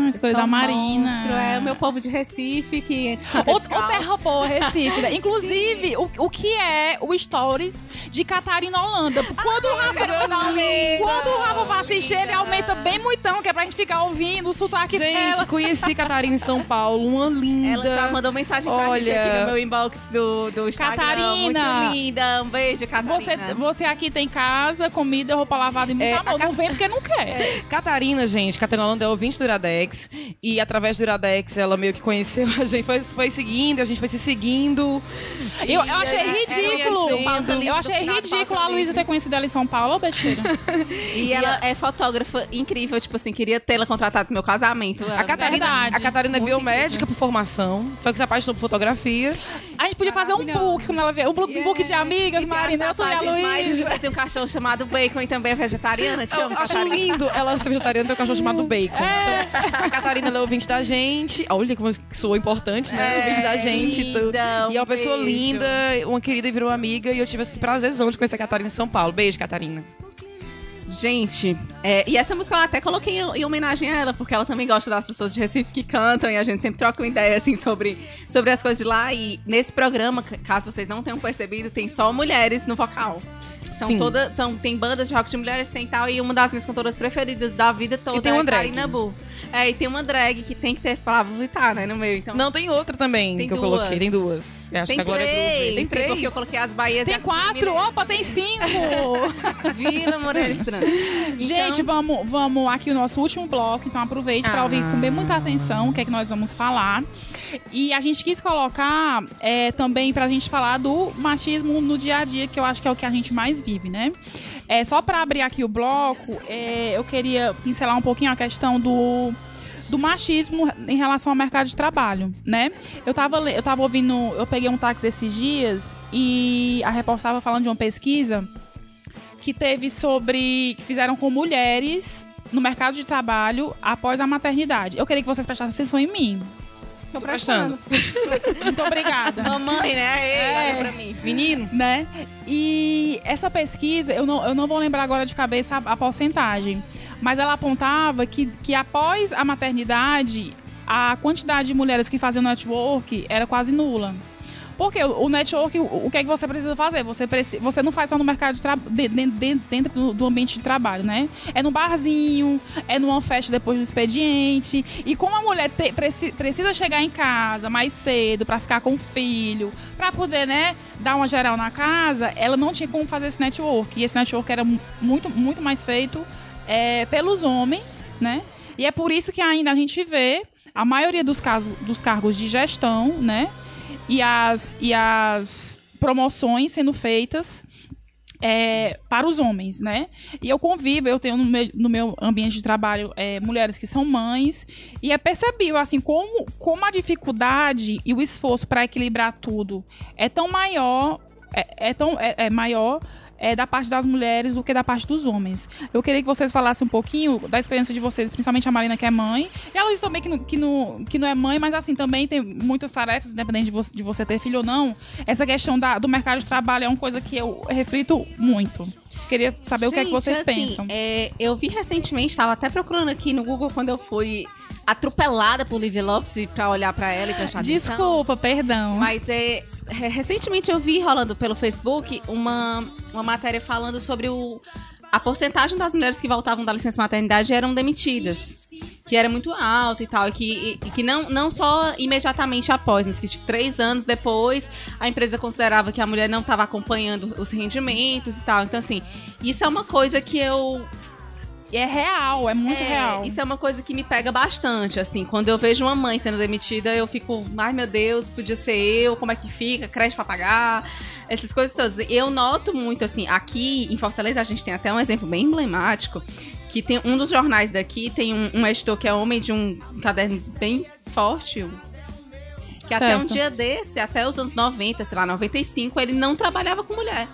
Ah, escolha Sou da um Marina. monstro, é o meu povo de Recife que ô descalço. terra boa, Recife. né? Inclusive, o, o que é o Stories de Catarina Holanda? Quando o Rafa, quando o Rafa vai assistir, ele aumenta bem muitão, que é pra gente ficar ouvindo o sotaque Gente, dela. conheci Catarina em São Paulo, uma linda. Ela já mandou mensagem pra gente Olha. aqui no meu inbox do, do Instagram. Catarina. Muito linda. Um beijo, Catarina. Você, você aqui tem casa, comida, roupa lavada e muito É, amor. a Não vem porque não quer. Catarina, gente, Catarina Holanda é ouvinte do Iradex. E através do Iradex ela meio que conheceu a gente, foi, foi seguindo, a gente foi se seguindo. Eu, eu E achei ridículo. Eu achei ridículo a Luísa ter conhecido ela em São Paulo, ô besteira. E ela é fotógrafa incrível, tipo assim, queria tê-la contratada pro meu casamento. A Catarina, Verdade. a Catarina é biomédica por formação, só que se apaixonou por fotografia. A gente podia fazer um book quando ela vier. Um book, um book de amigas, Marina, eu tô e a Luísa. fazer um cachorro chamado Bacon e também é vegetariana. Te Eu amo, acho Catarina. lindo ela ser vegetariana tem um cachorro chamado Bacon. Então, a Catarina ela é ouvinte da gente. Olha como soou importante, né? É, ouvinte da gente. e tudo. linda, e é uma um pessoa beijo. linda, uma querida e virou amiga. E eu tive esse prazerzão de conhecer a Catarina em São Paulo. Beijo, Catarina. Gente, é, e essa música eu até coloquei em, em homenagem a ela, porque ela também gosta das pessoas de Recife que cantam e a gente sempre troca uma ideia assim sobre, sobre as coisas de lá. E nesse programa, caso vocês não tenham percebido, tem só mulheres no vocal. São todas, são, tem bandas de rock de mulheres, tem tal, e uma das minhas cantoras preferidas da vida toda E tem é drag. Karina Bu. É, e tem uma drag que tem que ter palavra vitar, né, no meio. Então, Não, tem outra também Tem que eu duas. coloquei. Tem duas. Eu acho tem que a Glória Groove. três, Tem três. porque eu coloquei as Bahias Tem quatro, opa, tem cinco! Viva Mulheres Trans. Gente, Então- vamos, vamos aqui o nosso último bloco, então aproveite para Ah. ouvir com bem muita atenção o que é que nós vamos falar. E a gente quis colocar é, também pra gente falar do machismo no dia a dia, que eu acho que é o que a gente mais vive, né? É, só para abrir aqui o bloco, é, eu queria pincelar um pouquinho a questão do do machismo em relação ao mercado de trabalho, né? Eu tava, eu tava ouvindo, eu peguei um táxi esses dias e a repórter estava falando de uma pesquisa que teve sobre. que fizeram com mulheres no mercado de trabalho após a maternidade. Eu queria que vocês prestassem atenção em mim. Tô prestando. Muito obrigada. Mamãe, né? Ei, É. olha pra mim. Menino, né? E essa pesquisa, eu não, eu não vou lembrar agora de cabeça a, a porcentagem, mas ela apontava que, que após a maternidade, a quantidade de mulheres que faziam network era quase nula. Porque o network, o, que é que você precisa fazer? Você, preci- você não faz só no mercado de trabalho, dentro do, do ambiente de trabalho, né? É no barzinho, é numa festa depois do expediente. E como a mulher te- preci- precisa chegar em casa mais cedo pra ficar com o filho, pra poder, né, dar uma geral na casa, ela não tinha como fazer esse network. E esse network era mu- muito, muito mais feito é, pelos homens, né? E é por isso que ainda a gente vê a maioria dos casos dos cargos de gestão, né? E as, e as promoções sendo feitas é, para os homens, né? E eu convivo, eu tenho no meu, no meu ambiente de trabalho é, mulheres que são mães e é percebível assim como, como a dificuldade e o esforço para equilibrar tudo é tão maior, é, é tão é, é maior é, da parte das mulheres do que da parte dos homens. Eu queria que vocês falassem um pouquinho da experiência de vocês, principalmente a Marina que é mãe, e a Luísa também que não, que, não, que não é mãe, mas assim, também tem muitas tarefas, independente de você, de você ter filho ou não. Essa questão da, do mercado de trabalho é uma coisa que eu reflito muito. Queria saber o que é que Gente, vocês assim, pensam. é, eu vi recentemente, estava até procurando aqui no Google quando eu fui atropelada por Livy Lopes pra olhar pra ela e prestar atenção. Desculpa, perdão. Mas é, recentemente eu vi rolando pelo Facebook uma, uma matéria falando sobre o, a porcentagem das mulheres que voltavam da licença maternidade eram demitidas. Que era muito alta e tal. E que, e, que não, não só imediatamente após, mas que tipo, três anos depois a empresa considerava que a mulher não estava acompanhando os rendimentos e tal. Então, assim, isso é uma coisa que eu É real, é muito é, real. Isso é uma coisa que me pega bastante, assim. Quando eu vejo uma mãe sendo demitida, eu fico, ai meu Deus, podia ser eu, como é que fica, creche pra pagar, essas coisas todas. Eu noto muito, assim, aqui em Fortaleza a gente tem até um exemplo bem emblemático, que tem um dos jornais daqui, tem um, um editor que é homem de um caderno bem forte, que até um Certo. dia desse, até os anos 90, sei lá, 95, ele não trabalhava com mulher.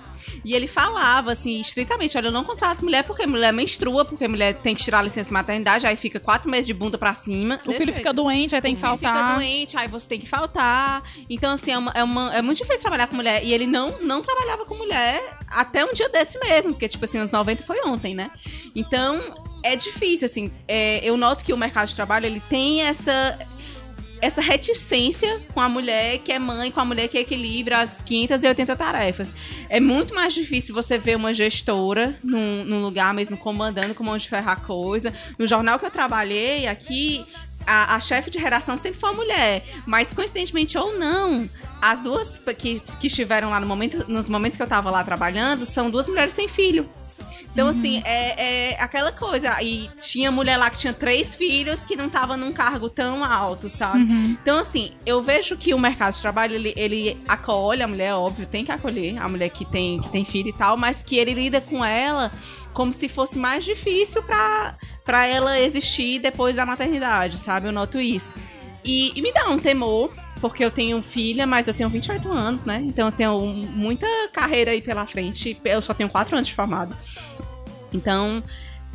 E ele falava, assim, estritamente, olha, eu não contrato mulher porque mulher menstrua, porque mulher tem que tirar a licença maternidade, aí fica quatro meses de bunda pra cima. o filho fica doente, aí tem que O filho faltar. fica doente, aí você tem que faltar. Então, assim, é, uma, é, uma- é muito difícil trabalhar com mulher. E ele não, não trabalhava com mulher até um dia desse mesmo, porque, tipo assim, anos 90 foi ontem, né? Então, é difícil, assim. É, eu noto que o mercado de trabalho, ele tem essa essa reticência com a mulher que é mãe, com a mulher que equilibra as 580 tarefas. É muito mais difícil você ver uma gestora num, num lugar mesmo comandando com mão de ferrar coisa. No jornal que eu trabalhei aqui, a, a chefe de redação sempre foi mulher. Mas coincidentemente ou não, as duas que, que estiveram lá no momento, nos momentos que eu tava lá trabalhando são duas mulheres sem filho. Então, assim, é, é aquela coisa. E tinha mulher lá que tinha três filhos que não tava num cargo tão alto, sabe? Então, assim, eu vejo que o mercado de trabalho, ele, ele acolhe a mulher, óbvio, tem que acolher a mulher que tem, que tem filho e tal, mas que ele lida com ela como se fosse mais difícil pra, pra ela existir depois da maternidade, sabe? Eu noto isso. E, e me dá um temor, porque eu tenho filha, mas eu tenho 28 anos, né? Então eu tenho muita carreira aí pela frente. Eu só tenho 4 anos de formado. Então,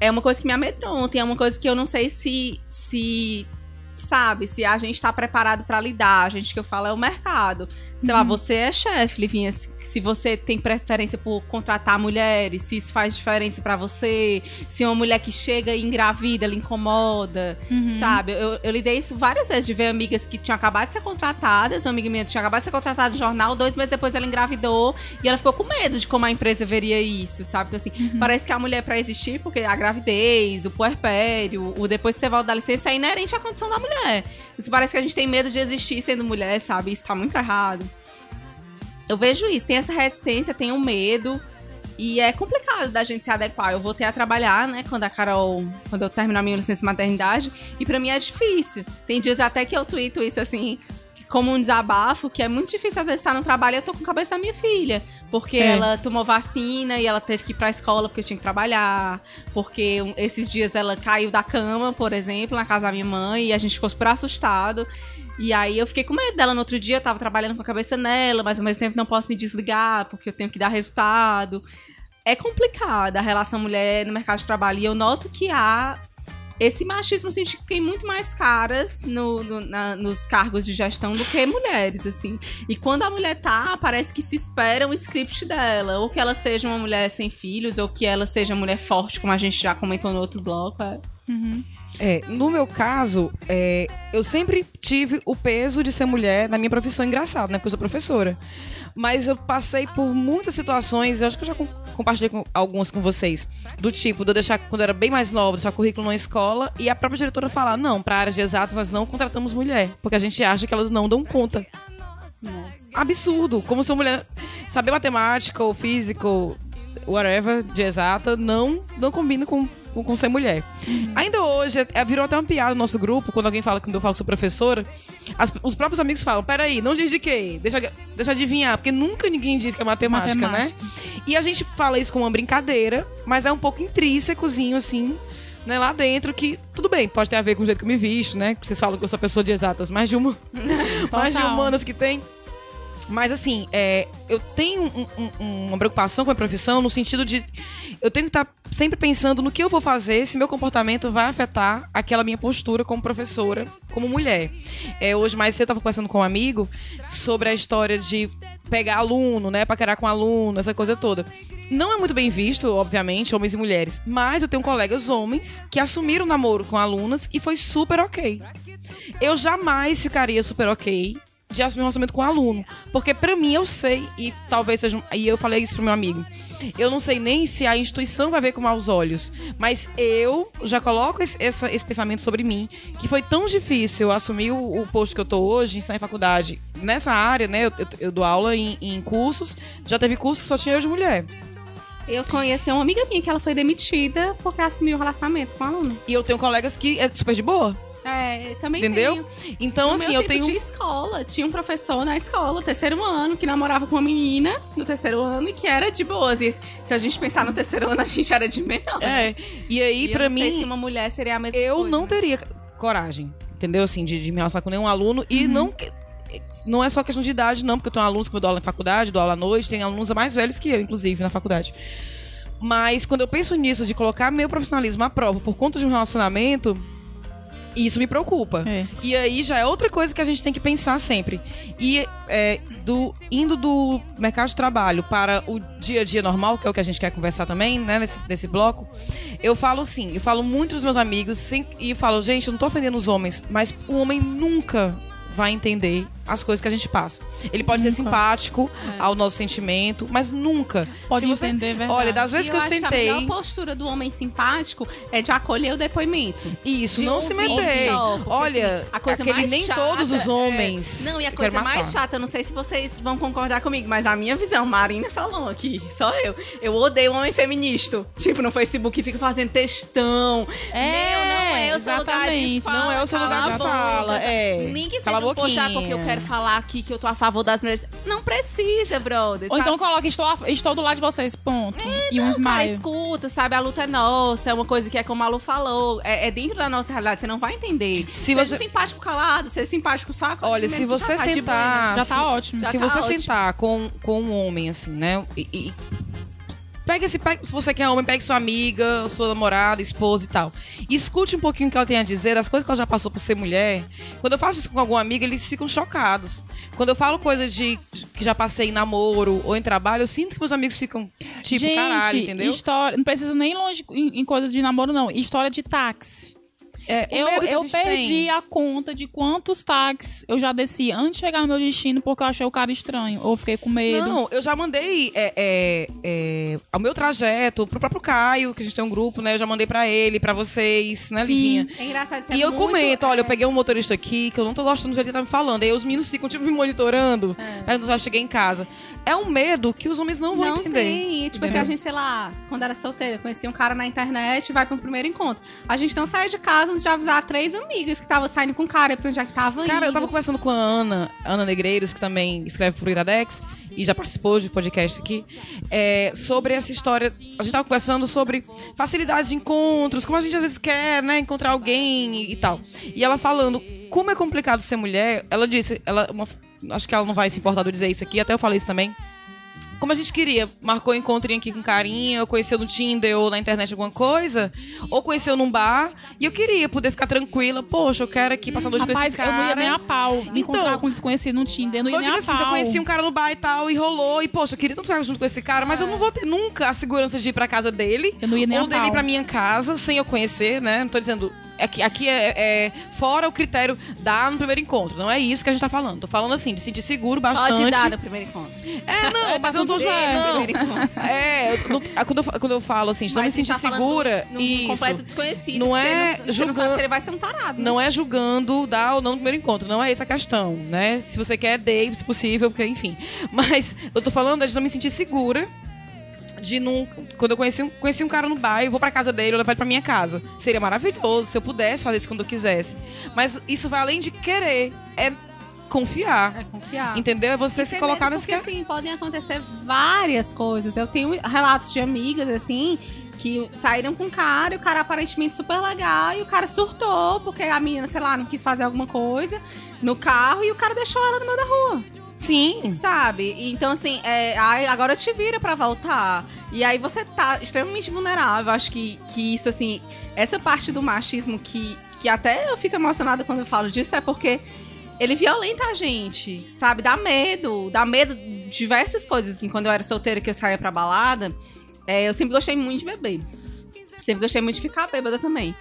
é uma coisa que me amedronta, é uma coisa que eu não sei se, se sabe, se a gente tá preparado pra lidar. A gente que eu falo é o mercado. Sei lá, você é chefe, Livinha, se, você tem preferência por contratar mulheres, se isso faz diferença pra você, se uma mulher que chega e engravida, ela incomoda, sabe? Eu, eu lidei isso várias vezes, de ver amigas que tinham acabado de ser contratadas, uma amiga minha tinha acabado de ser contratada no jornal, dois meses depois ela engravidou e ela ficou com medo de como a empresa veria isso, sabe? Então, assim, parece que a mulher pra existir, porque a gravidez, o puerpério, o depois que você volta da licença é inerente à condição da mulher. Isso parece que a gente tem medo de existir sendo mulher, sabe? Isso tá muito errado. Eu vejo isso, tem essa reticência, tem o medo. E é complicado da gente se adequar. Eu voltei a trabalhar, né, quando a Carol. Quando eu terminar minha licença de maternidade. E pra mim é difícil. Tem dias até que eu tuito isso assim, como um desabafo, que é muito difícil às vezes estar no trabalho e eu tô com a cabeça da minha filha. Porque É. ela tomou vacina e ela teve que ir pra escola porque eu tinha que trabalhar. Porque esses dias ela caiu da cama, por exemplo, na casa da minha mãe, e a gente ficou super assustado. E aí eu fiquei com medo dela no outro dia, eu tava trabalhando com a cabeça nela, mas ao mesmo tempo não posso me desligar, porque eu tenho que dar resultado. É complicada a relação mulher no mercado de trabalho. E eu noto que há esse machismo, assim, que tem muito mais caras no, no- na- nos cargos de gestão do que mulheres, assim. E quando a mulher tá, parece que se espera o script dela. Ou que ela seja uma mulher sem filhos, ou que ela seja mulher forte, como a gente já comentou no outro bloco. é. É, no meu caso, é, eu sempre tive o peso de ser mulher na minha profissão. Engraçado, né? Porque eu sou professora. Mas eu passei por muitas situações, eu acho que eu já com- compartilhei com algumas com vocês. Do tipo, de eu deixar, quando eu era bem mais nova, deixar currículo numa escola e a própria diretora falar: não, para áreas de exatas nós não contratamos mulher. Porque a gente acha que elas não dão conta. Absurdo. Como se uma mulher saber matemática ou física ou whatever de exata não, não combina com, com, com ser mulher. Ainda hoje, é, virou até uma piada no nosso grupo, quando alguém fala que eu falo que sou professora, as- os próprios amigos falam, peraí, não diz de quê? Deixa, deixa eu adivinhar, porque nunca ninguém diz que é matemática, Matemática. né? E a gente fala isso como uma brincadeira, mas é um pouco intrínsecozinho, assim, né, lá dentro, que tudo bem, pode ter a ver com o jeito que eu me visto, né? Vocês falam que eu sou pessoa de exatas, mais de uma, mais de humanas que tem. Mas assim, é, eu tenho um- um- um- uma preocupação com a profissão no sentido de eu tenho que estar sempre pensando no que eu vou fazer se meu comportamento vai afetar aquela minha postura como professora, como mulher. É, hoje mais cedo eu estava conversando com um amigo sobre a história de pegar aluno, né, paquerar com aluno, essa coisa toda. Não é muito bem visto, obviamente, homens e mulheres, mas eu tenho colegas homens que assumiram namoro com alunas e foi super ok. Eu jamais ficaria super ok de assumir um relacionamento com um aluno. Porque pra mim eu sei, e talvez seja. E eu falei isso pro meu amigo. Eu não sei nem se a instituição vai ver com maus olhos. Mas eu já coloco esse, essa- esse pensamento sobre mim, que foi tão difícil eu assumir o, o posto que eu tô hoje, ensinar em faculdade. Nessa área, né? Eu, eu- eu dou aula em, em cursos. Já teve curso que só tinha eu de mulher. Eu conheço, tem uma amiga minha que ela foi demitida porque assumiu o relacionamento com a aluna. E eu tenho colegas que é super de boa. É, também Entendeu? tenho. Então, No assim, eu tenho. Tinha escola, tinha um professor na escola, terceiro ano, que namorava com uma menina no terceiro ano e que era de boas. E se a gente pensar no terceiro ano, a gente era de menor. É. E aí, E eu pra não sei mim. se uma mulher seria a mesma eu coisa, não né? teria coragem, entendeu? Assim, de, de me relacionar com nenhum aluno. E Uhum. não. Não é só questão de idade, não, porque eu tenho alunos que eu dou aula na faculdade, dou aula à noite, tem alunos mais velhos que eu, inclusive, na faculdade. Mas quando eu penso nisso, de colocar meu profissionalismo à prova por conta de um relacionamento, E isso me preocupa. É. E aí já é outra coisa que a gente tem que pensar sempre. E é, do, indo do mercado de trabalho para o dia a dia normal, que é o que a gente quer conversar também, né, nesse, nesse bloco, eu falo sim, eu falo muito dos meus amigos sim, e falo, gente, eu não tô ofendendo os homens, mas o homem nunca vai entender as coisas que a gente passa. Ele pode ser Nunca. simpático ao nosso sentimento, mas nunca. Pode Se você- entender, é verdade. Olha, das vezes E que eu acho que a sentei, melhor postura do homem simpático é de acolher o depoimento. isso, de não se meter. só, porque, Olha, assim, a coisa aquele mais nem chata todos os é- homens. Não, e a eu coisa mais chata, eu não sei se vocês vão concordar comigo, mas a minha visão, Marina Salom aqui, só eu. Eu odeio homem feminista. Tipo, no Facebook fica fazendo textão. É, Meu, não é o seu lugar de fala. Não é o seu lugar de fala, é. Nem que seja um poxa, porque eu quero falar aqui que eu tô a favor das mulheres. Não precisa, brother. Ou sabe? então coloca, estou, a- estou do lado de vocês, ponto. e um cara, smile. escuta, sabe? A luta é nossa, é uma coisa que é como a Lu falou. É, é dentro da nossa realidade, você não vai entender. Se seja você- simpático calado, seja simpático só Olha, se você já tá de sentar- buenas. Já tá ótimo. Já se tá você ótimo. sentar com, com um homem, assim, né? E, e- pega esse. Pega, se você quer homem, pegue sua amiga, sua namorada, esposa e tal. E escute um pouquinho o que ela tem a dizer, das coisas que ela já passou por ser mulher. Quando eu faço isso com alguma amiga, eles ficam chocados. Quando eu falo coisas de que já passei em namoro ou em trabalho, eu sinto que meus amigos ficam tipo, Gente, caralho, entendeu? história. Não precisa nem longe em, em coisas de namoro, não. História de táxi. É, Eu, a eu perdi tem. a conta de quantos táxis eu já desci antes de chegar no meu destino porque eu achei o cara estranho. Ou fiquei com medo. Não, eu já mandei é, é, é, o meu trajeto pro próprio Caio, que a gente tem um grupo, né? Eu já mandei pra ele, pra vocês, né, Sim. Livinha? É engraçado, isso E é eu muito- comento, olha, eu é, peguei um motorista aqui que eu não tô gostando do jeito que ele tá me falando. Aí os meninos ficam, tipo, me monitorando. Aí eu já cheguei em casa. É um medo que os homens não vão Não entender. tem. E, Tipo assim, a gente, sei lá, quando era solteira, conhecia um cara na internet e vai pro primeiro encontro. A gente não saiu de casa antes de avisar três amigas que tava saindo com cara pra onde é que tava Cara, eu indo. tava conversando com a Ana, Ana Negreiros, que também escreve pro Iradex e já participou de podcast aqui, é, sobre essa história. A gente tava conversando sobre facilidades de encontros, como a gente às vezes quer, né, encontrar alguém e, e tal. E ela falando como é complicado ser mulher, ela disse, ela, uma- acho que ela não vai se importar de eu dizer isso aqui, até eu falei isso também. Como a gente queria, marcou um encontrinho aqui com carinha, ou conheceu no Tinder ou na internet alguma coisa, ou conheceu num bar, e eu queria poder ficar tranquila, poxa, eu quero aqui passar dois Rapaz, com esse eu não ia cara. nem a pau. Me encontrar Então, com um desconhecido no Tinder, não ia Eu nem digo a assim, pau. eu conheci um cara no bar e tal, e rolou, e poxa, eu queria tanto ficar junto com esse cara, mas eu não vou ter nunca a segurança de ir pra casa dele, Eu não ia nem ou a dele ir pau. pra minha casa, sem eu conhecer, né? Não tô dizendo... Aqui, aqui é, é fora o critério dar no primeiro encontro. Não é isso que a gente tá falando. Tô falando assim, de sentir seguro bastante. Pode dar no primeiro encontro. É, não, mas eu não tô. Não. Encontro. É, não- ah, quando, eu, quando eu falo assim, de não me sentir tá segura, num- num isso. completo desconhecido. Não é não, não julgando- se ele vai ser um tarado. né? Não é julgando dar ou não no primeiro encontro. Não é essa a questão, né? Se você quer, dê, se possível, porque, enfim. Mas eu tô falando é de não me sentir segura de não. Quando eu conheci um, conheci um cara no bar, eu vou pra casa dele, eu levo ele pra minha casa. Seria maravilhoso se eu pudesse fazer isso quando eu quisesse. Mas isso vai além de querer, é confiar. É confiar. Entendeu? É você E se colocar nesse Porque, assim, podem acontecer várias coisas. Eu tenho relatos de amigas, assim, que saíram com um cara e o cara aparentemente super legal e o cara surtou porque a menina, sei lá, não quis fazer alguma coisa no carro e o cara deixou ela no meio da rua. Sim. Sabe? Então, assim, é, agora te vira pra voltar. E aí você tá extremamente vulnerável. Acho que, que isso, assim, essa parte do machismo que, que até eu fico emocionada quando eu falo disso é porque ele violenta a gente, sabe? Dá medo, dá medo de diversas coisas. Assim, quando eu era solteira que eu saía pra balada, é, eu sempre gostei muito de beber. Sempre gostei muito de ficar bêbada também.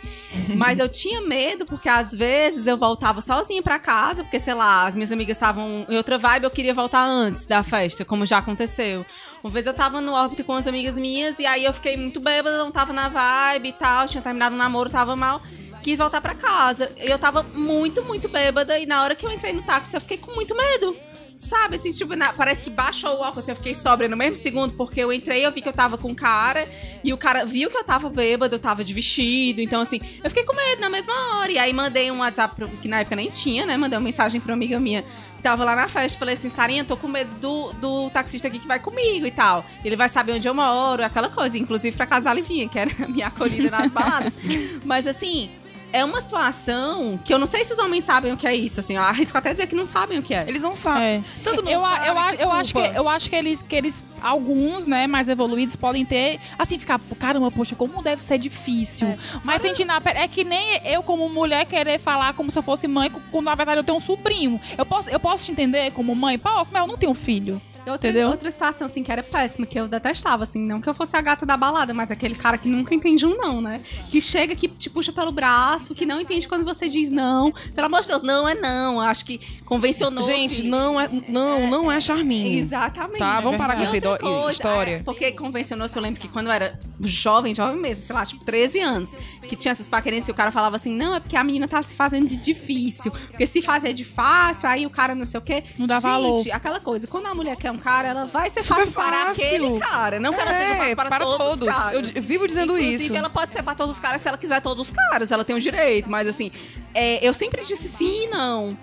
Mas eu tinha medo, porque às vezes eu voltava sozinha pra casa, porque, sei lá, as minhas amigas estavam em outra vibe, eu queria voltar antes da festa, como já aconteceu. Uma vez eu tava no órbita com as amigas minhas, e aí eu fiquei muito bêbada, não tava na vibe e tal, tinha terminado o namoro, tava mal. Quis voltar pra casa. E eu tava muito, muito bêbada, e na hora que eu entrei no táxi, eu fiquei com muito medo. Sabe, assim, tipo, na- parece que baixou o álcool, assim, eu fiquei sóbria no mesmo segundo, porque eu entrei, eu vi que eu tava com um cara, e o cara viu que eu tava bêbada, eu tava de vestido, então, assim, eu fiquei com medo na mesma hora, e aí mandei um WhatsApp, pro- que na época nem tinha, né, mandei uma mensagem pra uma amiga minha, que tava lá na festa, falei assim, Sarinha, tô com medo do, do taxista aqui que vai comigo e tal, ele vai saber onde eu moro, aquela coisa, inclusive pra casar Livinha, que era a minha acolhida nas baladas, mas assim... é uma situação que eu não sei se os homens sabem o que é isso, assim. Eu arrisco até dizer que não sabem o que é. Eles não sabem. É. Tanto não eu, sabem eu, que eu acho que eu acho que eles que eles alguns, né, mais evoluídos podem ter assim ficar, caramba, poxa, como deve ser difícil. Mas sentir na pele é que nem eu como mulher querer falar como se eu fosse mãe quando na verdade eu tenho um sobrinho. Eu posso eu posso te entender como mãe, posso, mas eu não tenho filho. Outra, Entendeu? outra situação, assim, que era péssima, que eu detestava, assim, não que eu fosse a gata da balada, mas aquele cara que nunca entende um não, né? Que chega, que te puxa pelo braço, que não entende quando você diz não. Pelo amor de Deus, não é não. Acho que convencionou Gente, não é, não, não é charminho. Exatamente. Tá, vamos parar com essa coisa, história. é, porque convencionou-se, eu lembro que quando eu era jovem, jovem mesmo, sei lá, tipo 13 anos, que tinha essas paquerenças e o cara falava assim, não, é porque a menina tá se fazendo de difícil. Porque se fazer de fácil, aí o cara não sei o quê. Não dá Gente, valor. aquela coisa, quando a mulher quer um cara, ela vai ser Super fácil para fácil. aquele cara. Não que ela seja É, fácil para, para todos, todos. os caras. Eu vivo dizendo Inclusive, isso. ela pode ser para todos os caras se ela quiser todos os caras. Ela tem o direito, mas assim, é, eu sempre disse sim e não.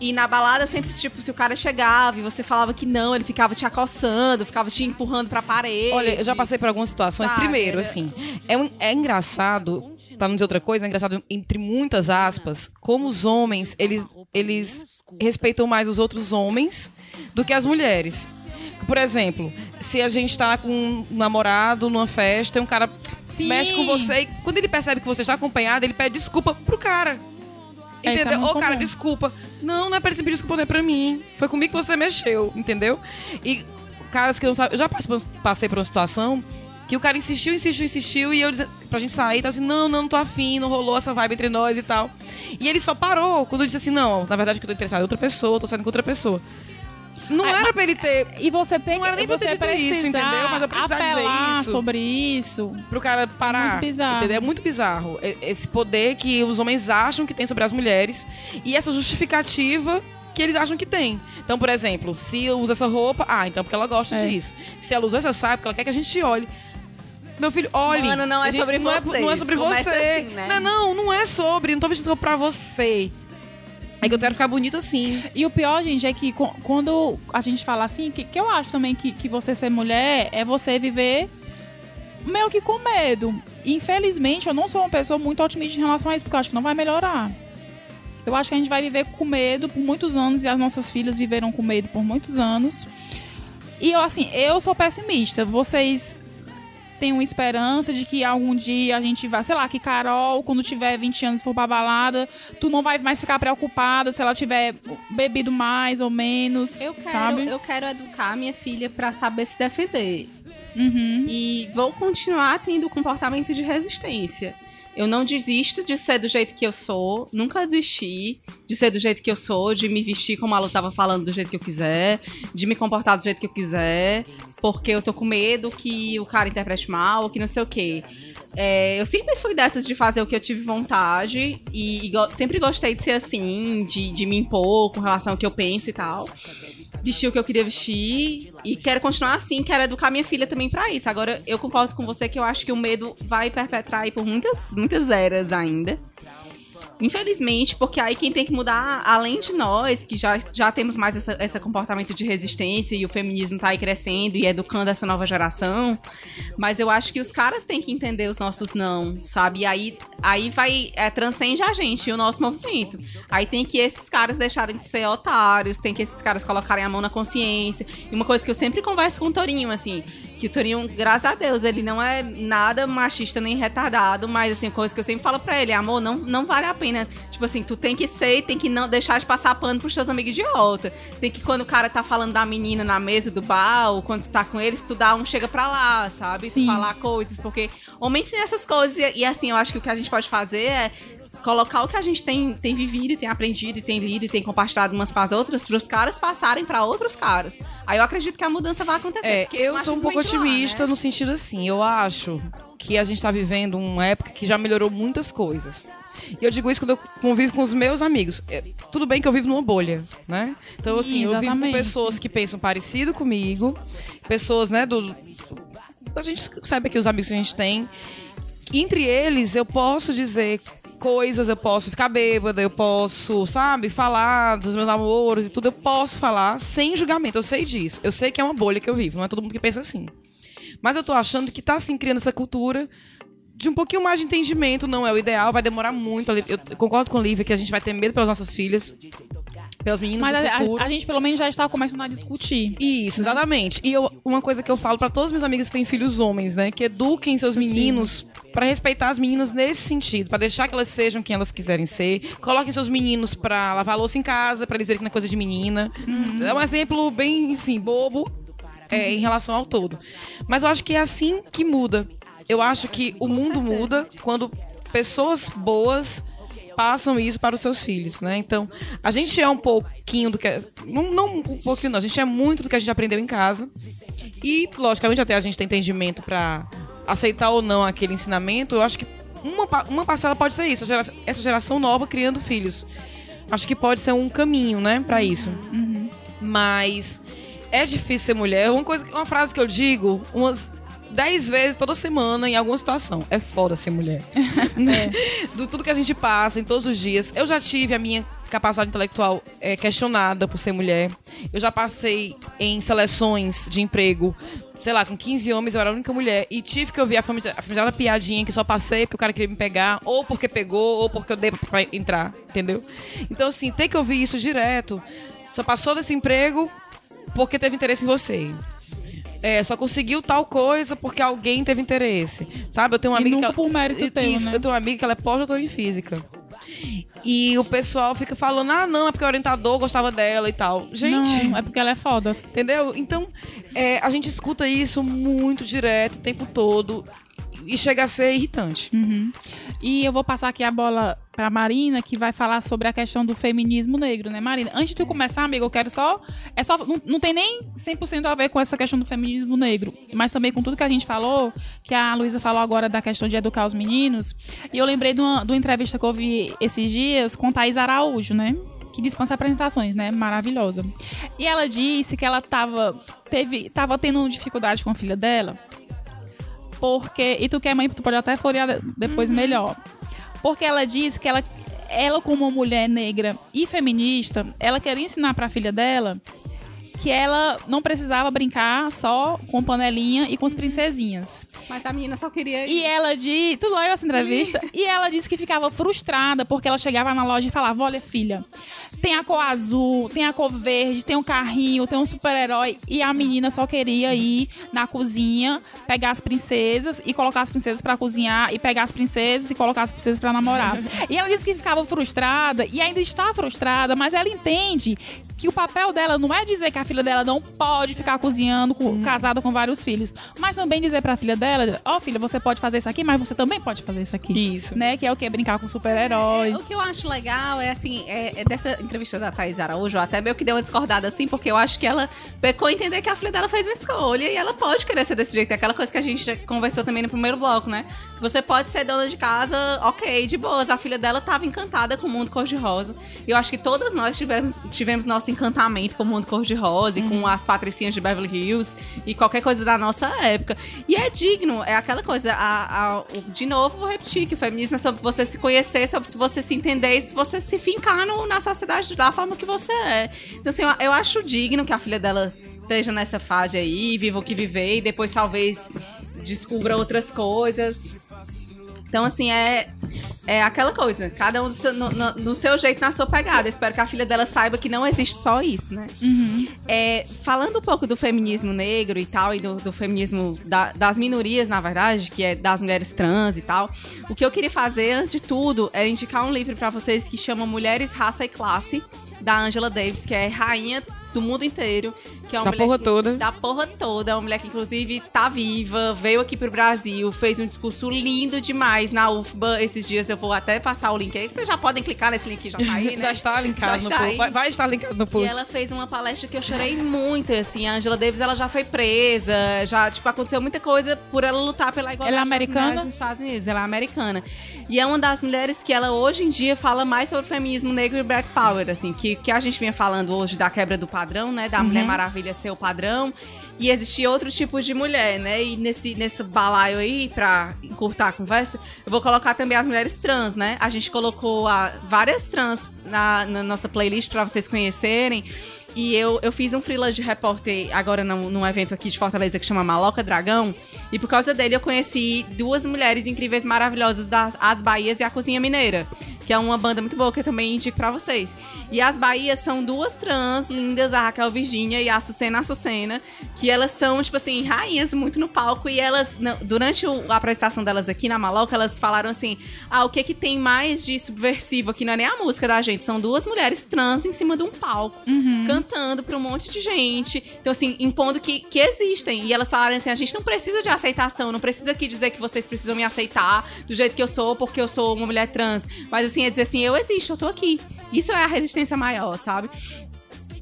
E na balada, sempre, tipo, se o cara chegava e você falava que não, ele ficava te acossando, ficava te empurrando pra parede. Olha, eu já passei por algumas situações. Sabe, Primeiro, assim, é, um- é engraçado, pra não dizer outra coisa, é engraçado, entre muitas aspas, como os homens, eles, eles respeitam mais os outros homens do que as mulheres. Por exemplo, se a gente tá com um namorado numa festa e um cara Sim. mexe com você e quando ele percebe que você está acompanhada, ele pede desculpa pro cara. É, é Entendeu? Ô, cara, comum. desculpa. Não, não é pra ele pedir desculpa, não é pra mim. Foi comigo que você mexeu, entendeu? E caras que não sabem. Eu já passei por, uma situação que o cara insistiu, insistiu, insistiu, e eu dizendo pra gente sair, tava assim, não, não, não tô afim, não rolou essa vibe entre nós e tal. E ele só parou quando eu disse assim, não, na verdade que eu tô interessado em outra pessoa, tô saindo com outra pessoa. Não Ah, era pra ele ter. E você tem Não era nem pra você ter dito isso, entendeu? Mas eu precisava dizer isso. sobre isso. pro cara parar. Muito bizarro. Entendeu? É muito bizarro. E- Esse poder que os homens acham que tem sobre as mulheres e essa justificativa que eles acham que tem. Então, por exemplo, se eu uso essa roupa, ah, então porque ela gosta É. disso. Se ela usou essa saia, porque ela quer que a gente olhe. Meu filho, olhe. Mano, não é sobre não é, vocês. não é sobre Começa você. assim, né? Não, não, não é sobre. Não tô vestindo roupa pra você. É que eu quero ficar bonita assim. E o pior, gente, é que quando a gente fala assim, que, que eu acho também que, que você ser mulher é você viver meio que com medo. Infelizmente, eu não sou uma pessoa muito otimista em relação a isso, porque eu acho que não vai melhorar. Eu acho que a gente vai viver com medo por muitos anos e as nossas filhas viveram com medo por muitos anos. E eu, assim, eu sou pessimista. Vocês uma esperança de que algum dia a gente vai, sei lá, que Carol, quando tiver 20 anos for pra balada, tu não vai mais ficar preocupada se ela tiver bebido mais ou menos, Eu quero, sabe? eu quero educar minha filha pra saber se defender. Uhum. E vou continuar tendo comportamento de resistência. Eu não desisto de ser do jeito que eu sou, nunca desisti de ser do jeito que eu sou, de me vestir como a Lu tava falando, do jeito que eu quiser, de me comportar do jeito que eu quiser, porque eu tô com medo que o cara interprete mal, ou que não sei o quê. É, eu sempre fui dessas de fazer o que eu tive vontade e, e go- sempre gostei de ser assim, de, de me impor com relação ao que eu penso e tal vestir o que eu queria vestir e quero continuar assim, quero educar minha filha também pra isso. Agora, eu concordo com você que eu acho que o medo vai perpetrar aí por muitas, muitas eras ainda. Infelizmente, porque aí quem tem que mudar, além de nós, que já, já temos mais essa- esse comportamento de resistência e o feminismo tá aí crescendo e educando essa nova geração, mas eu acho que os caras têm que entender os nossos não, sabe? E aí, aí vai, é, transcende a gente e o nosso movimento. Aí tem que esses caras deixarem de ser otários, tem que esses caras colocarem a mão na consciência. E uma coisa que eu sempre converso com o Torinho, assim, que o Torinho, graças a Deus, ele não é nada machista nem retardado, mas assim, coisa que eu sempre falo pra ele, amor, não, não vale a pena. Tipo assim, tu tem que ser, tem que não deixar de passar pano pros teus amigos idiota. Tem que quando o cara tá falando da menina na mesa do bar, ou quando tu tá com eles, tu dá um chega pra lá, sabe? Sim. Tu falar coisas, porque homens têm essas coisas e, e, assim, eu acho que o que a gente pode fazer é colocar o que a gente tem, tem vivido, e tem aprendido, e tem lido, e tem compartilhado umas com as outras, pros caras passarem pra outros caras. Aí eu acredito que a mudança vai acontecer. É, porque eu sou um pouco de lá, otimista né? no sentido assim, eu acho que a gente tá vivendo uma época que já melhorou muitas coisas. E eu digo isso quando eu convivo com os meus amigos. É, tudo bem que eu vivo numa bolha, né? Então, assim, eu vivo com pessoas que pensam parecido comigo, pessoas, né, do. A gente sabe que os amigos que a gente tem. Entre eles, eu posso dizer coisas, eu posso ficar bêbada, eu posso, sabe, falar dos meus namoros e tudo, eu posso falar sem julgamento, eu sei disso. Eu sei que é uma bolha que eu vivo, não é todo mundo que pensa assim. Mas eu tô achando que tá assim criando essa cultura de um pouquinho mais de entendimento, não é o ideal, vai demorar muito. Eu concordo com o Lívia que a gente vai ter medo pelas nossas filhas, pelas meninas Mas a, a- gente pelo menos já está começando a discutir. Isso, exatamente. E eu- uma coisa que eu falo pra todas as minhas amigas que têm filhos homens, né? Que eduquem seus meninos pra respeitar as meninas nesse sentido, pra deixar que elas sejam quem elas quiserem ser. Coloquem seus meninos pra lavar louça em casa, pra eles verem que não é coisa de menina. É um exemplo bem, assim, bobo é, em relação ao todo. Mas eu acho que é assim que muda. Eu acho que o mundo muda quando pessoas boas passam isso para os seus filhos, né? Então, a gente é um pouquinho do que... Não, não um pouquinho, não. A gente é muito do que a gente aprendeu em casa. E, logicamente, até a gente tem entendimento para aceitar ou não aquele ensinamento. Eu acho que uma, uma parcela pode ser isso. a gera- Essa geração nova criando filhos. Acho que pode ser um caminho, né? Para isso. Mas é difícil ser mulher. Uma, coisa, uma frase que eu digo umas dez vezes toda semana em alguma situação. É foda ser mulher. né? Do tudo que a gente passa em todos os dias. Eu já tive a minha capacidade intelectual é, questionada por ser mulher. Eu já passei em seleções de emprego. Sei lá, com 15 homens eu era a única mulher e tive que ouvir a famigerada piadinha que só passei porque o cara queria me pegar, ou porque pegou, ou porque eu dei pra entrar, entendeu? Então, assim, ter que ouvir isso direto. Só passou desse emprego porque teve interesse em você. É, só conseguiu tal coisa porque alguém teve interesse. Sabe? Eu tenho uma E amiga nunca que por mérito Isso, teu, né? Eu tenho uma amiga que ela é pós-doutora em física. E o pessoal fica falando, ah, não, é porque o orientador gostava dela e tal. Gente, Não, é porque ela é foda. entendeu? Então, é, a gente escuta isso muito direto, o tempo todo. E chega a ser irritante. Uhum. E eu vou passar aqui a bola pra Marina, que vai falar sobre a questão do feminismo negro, né, Marina? Antes de tu começar, amigo, eu quero só. É só não, não tem nem 100% a ver com essa questão do feminismo negro, mas também com tudo que a gente falou, que a Luísa falou agora da questão de educar os meninos. E eu lembrei de uma, de uma entrevista que eu vi esses dias com Thaís Araújo, né? que dispensa apresentações, né? Maravilhosa. E ela disse que ela tava, teve, tava tendo dificuldade com a filha dela, porque. E tu que é mãe, tu pode até florear depois melhor. Porque ela disse que ela, ela, como uma mulher negra e feminista, ela queria ensinar pra filha dela que ela não precisava brincar só com panelinha e com as princesinhas. Mas a menina só queria ir. E ela disse, tu leu essa entrevista? e ela disse que ficava frustrada porque ela chegava na loja e falava: Olha, filha, tem a cor azul, tem a cor verde, tem um carrinho, tem um super-herói. E a menina só queria ir na cozinha, pegar as princesas e colocar as princesas pra cozinhar, e pegar as princesas e colocar as princesas pra namorar. e ela disse que ficava frustrada e ainda está frustrada, mas ela entende que o papel dela não é dizer que a filha dela não pode ficar cozinhando, com- casada com vários filhos, mas também dizer pra filha dela: Ó, filha, você pode fazer isso aqui, mas você também pode fazer isso aqui. Isso. Né? Que é o que? Brincar com super-herói. O que eu acho legal é assim, é, é dessa entrevista da Thais Araújo, eu até meio que deu uma discordada assim, porque eu acho que ela pecou a entender que a filha dela fez uma escolha e ela pode querer ser desse jeito. É aquela coisa que a gente já conversou também no primeiro bloco, né? Você pode ser dona de casa, ok, de boas. A filha dela tava encantada com o mundo cor-de-rosa. E eu acho que todas nós tivemos, tivemos nosso encantamento com o mundo cor-de-rosa e com as patricinhas de Beverly Hills e qualquer coisa da nossa época. E é digno, é aquela coisa, a, a- de novo, vou repetir que o feminismo é sobre você se conhecer, sobre você se entender e se você se fincar no- na sociedade da forma que você é. Então, assim, eu, eu acho digno que a filha dela esteja nessa fase aí, viva o que viver e depois talvez descubra outras coisas. Então, assim, é, é aquela coisa. Cada um do seu, no, no- no seu jeito, na sua pegada. Espero que a filha dela saiba que não existe só isso, né? É, falando um pouco do feminismo negro e tal, e do, do feminismo da- das minorias, na verdade, que é das mulheres trans e tal, o que eu queria fazer, antes de tudo, é indicar um livro pra vocês que chama Mulheres, Raça e Classe, da Angela Davis, que é rainha do mundo inteiro. Que é uma Da mulher porra que- toda. Da porra toda. É uma mulher que, inclusive, tá viva, veio aqui pro Brasil, fez um discurso lindo demais na UFBA esses dias. Eu vou até passar o link aí. Vocês já podem clicar nesse link já tá aí, né? Já está linkado Já no post. Vai, vai estar linkado no E post. ela fez uma palestra que eu chorei muito, assim. A Angela Davis, ela já foi presa, já, tipo, aconteceu muita coisa por ela lutar pela igualdade Ela é americana? nos Estados Unidos. Ela é americana. E é uma das mulheres que ela, hoje em dia, fala mais sobre feminismo negro e black power, assim, que, que a gente vinha falando hoje da quebra do padrão, né? Da Mulher Maravilha ser o padrão. E existia outros tipos de mulher, né? E nesse, nesse balaio aí, pra encurtar a conversa, eu vou colocar também as mulheres trans, né? A gente colocou a, várias trans na, na nossa playlist pra vocês conhecerem. E eu, eu fiz um freelance de repórter agora num, num evento aqui de Fortaleza que chama Maloca Dragão. E por causa dele eu conheci duas mulheres incríveis, maravilhosas das As Bahias e a Cozinha Mineira. Que é uma banda muito boa que eu também indico pra vocês. E as Bahias são duas trans lindas, a Raquel Virginia e a Açucena Açucena. Que elas são, tipo assim, rainhas muito no palco. E elas, durante a apresentação delas aqui na Maloca, elas falaram assim: ah, o que que tem mais de subversivo aqui? Não é nem a música da gente, são duas mulheres trans em cima de um palco cantando pra um monte de gente. Então, assim, impondo que, que existem. E elas falaram assim: a gente não precisa de aceitação, não precisa aqui dizer que vocês precisam me aceitar do jeito que eu sou, porque eu sou uma mulher trans. Mas, assim, é dizer assim: eu existo, eu tô aqui. Isso é a resistência maior, sabe?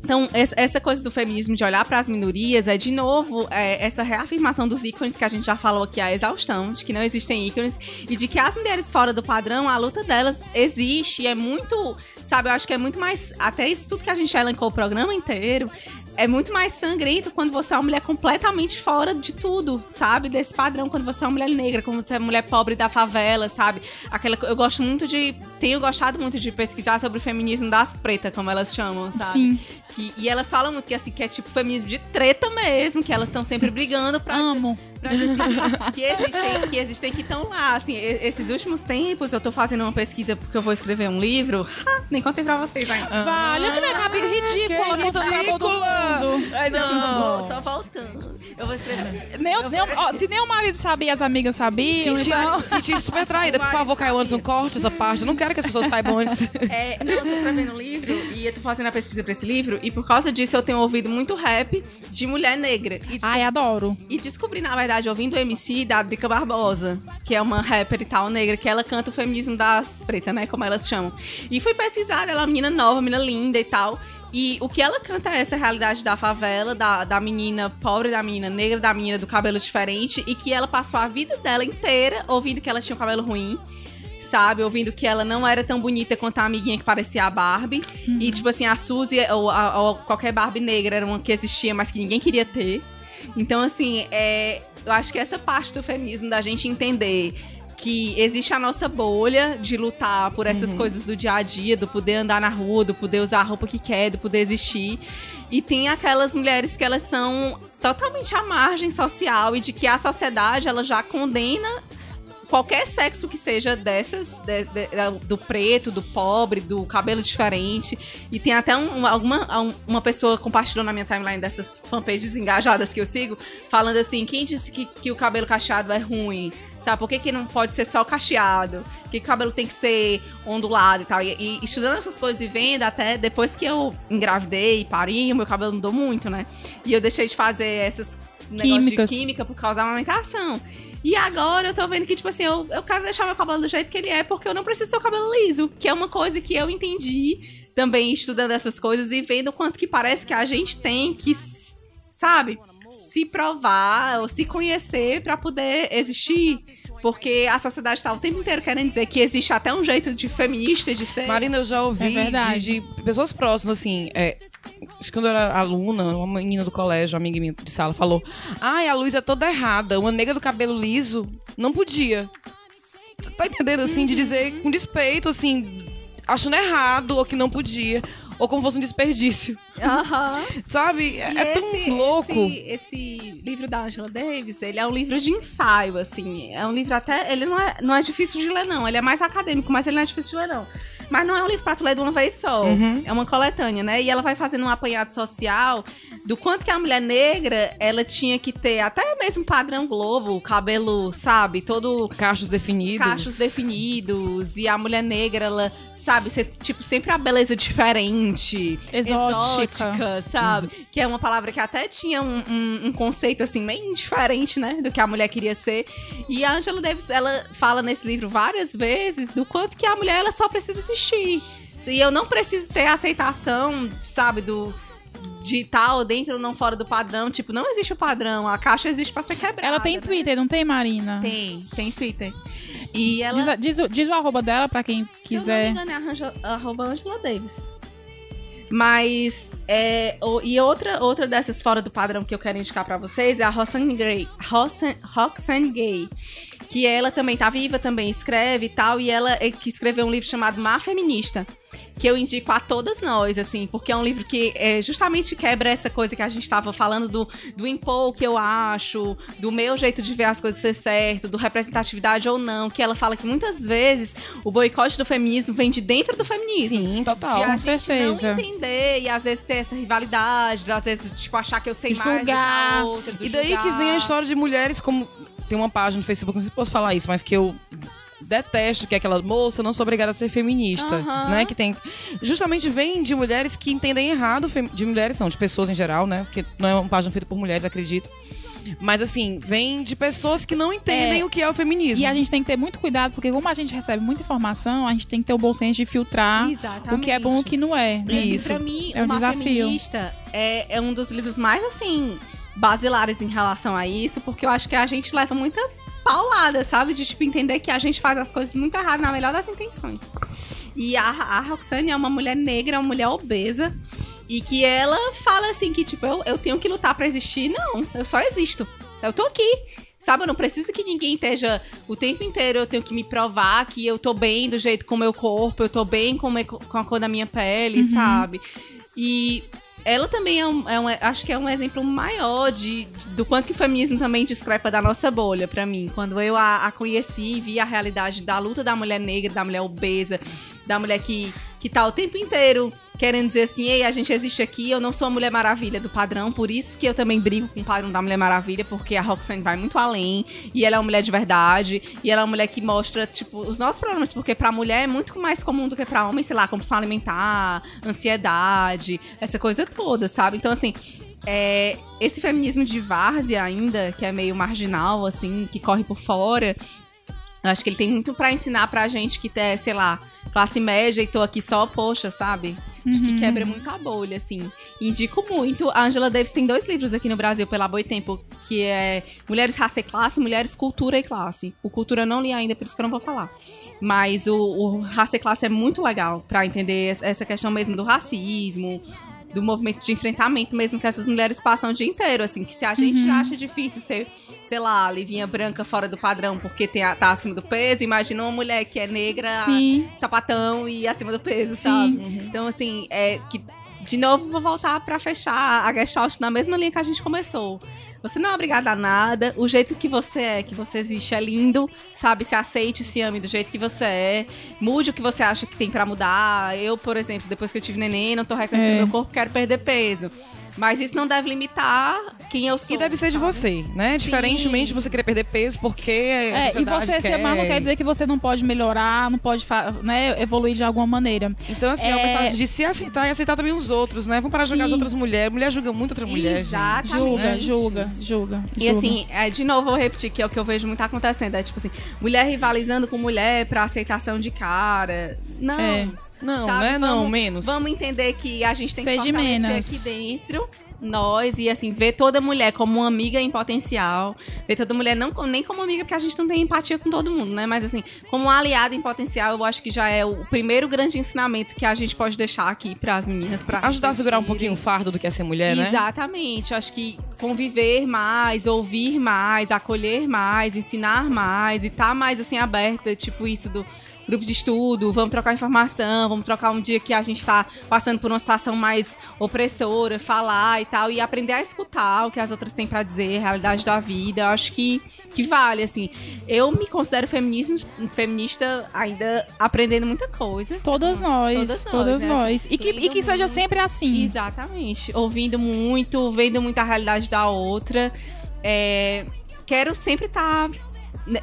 Então, essa- coisa do feminismo de olhar para as minorias é, de novo, é, essa reafirmação dos ícones que a gente já falou aqui, a exaustão, de que não existem ícones e de que as mulheres fora do padrão, a luta delas existe e é muito, sabe, eu acho que é muito mais, até isso tudo que a gente elencou o programa inteiro, é muito mais sangrento quando você é uma mulher completamente fora de tudo, sabe? Desse padrão, quando você é uma mulher negra, quando você é uma mulher pobre da favela, sabe? Aquela, eu gosto muito de. Tenho gostado muito de pesquisar sobre o feminismo das pretas, como elas chamam, sabe? Sim. Que- e elas falam muito que, assim, que é tipo feminismo de treta mesmo, que elas estão sempre brigando pra, Amo. pra dizer que existem, que existem que estão lá. Assim, esses últimos tempos eu tô fazendo uma pesquisa porque eu vou escrever um livro. Nem contei pra vocês ainda. Vale, que minha cabeça ridícula, que pra todo ridícula. mundo. Mas não, vou- só voltando. Eu vou escrever. Nem, o- nem, ó, se nem o marido sabia, as amigas sabiam. Senti, Então... senti super traída. Por favor, Caio Anderson, corte essa parte. Eu não quero que as pessoas saibam antes. É, não, eu tô escrevendo um livro e eu tô fazendo a pesquisa pra esse livro, e por causa disso eu tenho ouvido muito rap de mulher negra. E, Ai, adoro. e descobri, na verdade, ouvindo o MC da Drica Barbosa, que é uma rapper e tal negra, que ela canta o feminismo das pretas, né? Como elas chamam. E fui pesquisar, ela é uma menina nova, menina linda e tal. E o que ela canta é essa realidade da favela, da, da menina pobre, da menina negra, da menina do cabelo diferente, e que ela passou a vida dela inteira ouvindo que ela tinha um cabelo ruim sabe? Ouvindo que ela não era tão bonita quanto a amiguinha que parecia a Barbie. E, tipo assim, a Suzy ou, a- ou qualquer Barbie negra era uma que existia, mas que ninguém queria ter. Então, assim, é, eu acho que essa parte do feminismo, da gente entender que existe a nossa bolha de lutar por essas coisas do dia a dia, do poder andar na rua, do poder usar a roupa que quer, do poder existir. E tem aquelas mulheres que elas são totalmente à margem social e de que a sociedade ela já condena qualquer sexo que seja dessas, de- de- do preto, do pobre, do cabelo diferente. E tem até um- uma, alguma, um- uma pessoa compartilhou na minha timeline dessas fanpages engajadas que eu sigo, falando assim: quem disse que, que o cabelo cacheado é ruim? Sabe, por que, que não pode ser só cacheado? Por que, que o cabelo tem que ser ondulado e tal? E, e estudando essas coisas e vendo, até depois que eu engravidei e pari, o meu cabelo mudou muito, né? E eu deixei de fazer essas negócios de química por causa da amamentação. E agora eu tô vendo que, tipo assim, eu, eu quero deixar meu cabelo do jeito que ele é, porque eu não preciso ter o cabelo liso. Que é uma coisa que eu entendi também estudando essas coisas e vendo o quanto que parece que a gente tem que, sabe, se provar ou se conhecer pra poder existir. Porque a sociedade tá o tempo inteiro querendo dizer que existe até um jeito de feminista de ser. Marina, eu já É ouvi verdade. de, de pessoas próximas, assim, é, acho que quando eu era aluna, uma menina do colégio, uma amiga minha de sala, falou: Ai, a luz é toda errada, uma negra do cabelo liso não podia. Tá entendendo, assim, de dizer com despeito, assim, achando errado ou que não podia. Ou como fosse um desperdício. Aham. Sabe? É, é tão esse- louco. Esse, esse livro da Angela Davis, ele é um livro de ensaio, assim. É um livro até. Ele não é, não é difícil de ler, não. Ele é mais acadêmico, mas ele não é difícil de ler, não. Mas não é um livro pra tu ler de uma vez só. Uhum. É uma coletânea, né? E ela vai fazendo um apanhado social do quanto que a mulher negra, ela tinha que ter até mesmo padrão Globo, cabelo, sabe? Todo Cachos definidos. cachos definidos. E a mulher negra, ela, sabe, ser, tipo, sempre a beleza diferente. Exótica. exótica, sabe? Que é uma palavra que até tinha um, um- um conceito, assim, bem diferente, né? Do que a mulher queria ser. E a Angela Davis, ela fala nesse livro várias vezes do quanto que a mulher, ela só precisa existir. E eu não preciso ter aceitação, sabe, do... De tal, dentro ou não fora do padrão. Tipo, não existe o padrão. A caixa existe pra ser quebrada. Ela tem né? Twitter, não tem, Marina? Tem, tem Twitter. E ela. Diz, a- diz o- diz o arroba dela pra quem Se eu não quiser. me engano, é arroba Angela Davis. Mas, é, o- e outra, outra dessas fora do padrão que eu quero indicar pra vocês é a Roxane Gay, Roxane, Roxane Gay, que ela também tá viva, também escreve e tal, e ela é que escreveu um livro chamado Má Feminista, que eu indico a todas nós, assim, porque é um livro que é, justamente quebra essa coisa que a gente estava falando do, do impor o que eu acho, do meu jeito de ver as coisas ser certo, do representatividade ou não, que ela fala que muitas vezes o boicote do feminismo vem de dentro do feminismo. Sim, total. De a Com gente certeza. não entender e às vezes ter essa rivalidade, às vezes, tipo, achar que eu sei mais do que Julgar. a outra. do E daí que julgar. vem a história de mulheres como. Tem uma página no Facebook, não sei se posso falar isso, mas que eu detesto, que é aquela moça, não sou obrigada a ser feminista, né? Que tem. Justamente vem de mulheres que entendem errado, de mulheres não, de pessoas em geral, né? Porque não é uma página feita por mulheres, acredito. Mas assim, vem de pessoas que não entendem É. o que é o feminismo. E a gente tem que ter muito cuidado, porque como a gente recebe muita informação, a gente tem que ter o bom senso de filtrar o que é bom e o que não é. Assim, Isso. pra mim, É um uma desafio. feminista é, é um dos livros mais, assim, basilares em relação a isso, porque eu acho que a gente leva muita paulada, sabe? De, tipo, entender que a gente faz as coisas muito erradas na melhor das intenções. E a, a Roxane é uma mulher negra, uma mulher obesa, e que ela fala, assim, que, tipo, eu, eu tenho que lutar pra existir. Não, eu só existo. Eu tô aqui. Sabe, eu não preciso que ninguém esteja o tempo inteiro, eu tenho que me provar que eu tô bem do jeito com o meu corpo, eu tô bem com, o meu- com a cor da minha pele, sabe? E ela também é um, é um- acho que é um exemplo maior de, de- do quanto que o feminismo também discrepa da nossa bolha pra mim. Quando eu a, a conheci, vi a realidade da luta da mulher negra, da mulher obesa, da mulher que, que tá o tempo inteiro querendo dizer assim, ei, a gente existe aqui, eu não sou a Mulher Maravilha do padrão, por isso que eu também brigo com o padrão da Mulher Maravilha, porque a Roxane vai muito além, e ela é uma mulher de verdade, e ela é uma mulher que mostra, tipo, os nossos problemas, porque pra mulher é muito mais comum do que pra homem, sei lá, compulsão alimentar, ansiedade, essa coisa toda, sabe? Então, assim, é, esse feminismo de várzea ainda, que é meio marginal, assim, que corre por fora, eu acho que ele tem muito pra ensinar pra gente que é, sei lá, classe média e tô aqui só, poxa, sabe? Acho que quebra muito a bolha, assim. Indico muito. A Angela Davis tem dois livros aqui no Brasil pela Boitempo, que é Mulheres, Raça e Classe, Mulheres, Cultura e Classe. O Cultura eu não li ainda, por isso que eu não vou falar. Mas o, o Raça e Classe é muito legal pra entender essa- questão mesmo do racismo, do movimento de enfrentamento mesmo que essas mulheres passam o dia inteiro, assim, que se a gente já acha difícil ser, sei lá, livinha branca fora do padrão porque tem a- tá acima do peso, imagina uma mulher que é negra, Sim. sapatão e acima do peso, sabe? Então, assim, é que de novo vou voltar pra fechar a Gestalt na mesma linha que a gente começou. Você não é obrigada a nada, o jeito que você é, que você existe é lindo, sabe? Se aceite, se ame do jeito que você é. Mude o que você acha que tem pra mudar. Eu, por exemplo, depois que eu tive neném, não tô reconhecendo É. meu corpo, quero perder peso. Mas isso não deve limitar quem eu sou. E deve ser de sabe? você, né? Diferentemente de você querer perder peso, porque a É, e você ser quer. amar não quer dizer que você não pode melhorar, não pode né, evoluir de alguma maneira. Então, assim, é... uma É. mensagem de se aceitar e aceitar também os outros, né? Vamos parar de julgar as Sim. outras mulheres. Mulher julga muito outra mulher, gente. Exatamente. Julga, julga, julga. E julga. assim, é, de novo, vou repetir que é o que eu vejo muito acontecendo. É tipo assim, mulher rivalizando com mulher pra aceitação de cara. Não. É. Não, sabe? né? Não, Vamos- menos. Vamos entender que a gente tem que Seja fortalecer menos. aqui dentro nós e assim ver toda mulher como uma amiga em potencial, ver toda mulher não nem como amiga porque a gente não tem empatia com todo mundo, né? Mas assim, como uma aliada em potencial, eu acho que já é o primeiro grande ensinamento que a gente pode deixar aqui para as meninas para Ajudar a segurar um pouquinho o fardo do que é ser mulher, né? Exatamente. Acho que conviver mais, ouvir mais, acolher mais, ensinar mais e estar mais assim aberta, tipo isso do grupo de estudo, vamos trocar informação, vamos trocar um dia que a gente tá passando por uma situação mais opressora, falar e tal, e aprender a escutar o que as outras têm pra dizer, a realidade da vida. Eu acho que, que vale, assim. Eu me considero feminista, feminista ainda aprendendo muita coisa. Todas nós, Todas nós, todas né? nós. E que, e que seja sempre assim. Exatamente. Ouvindo muito, vendo muito a realidade da outra. É, quero sempre estar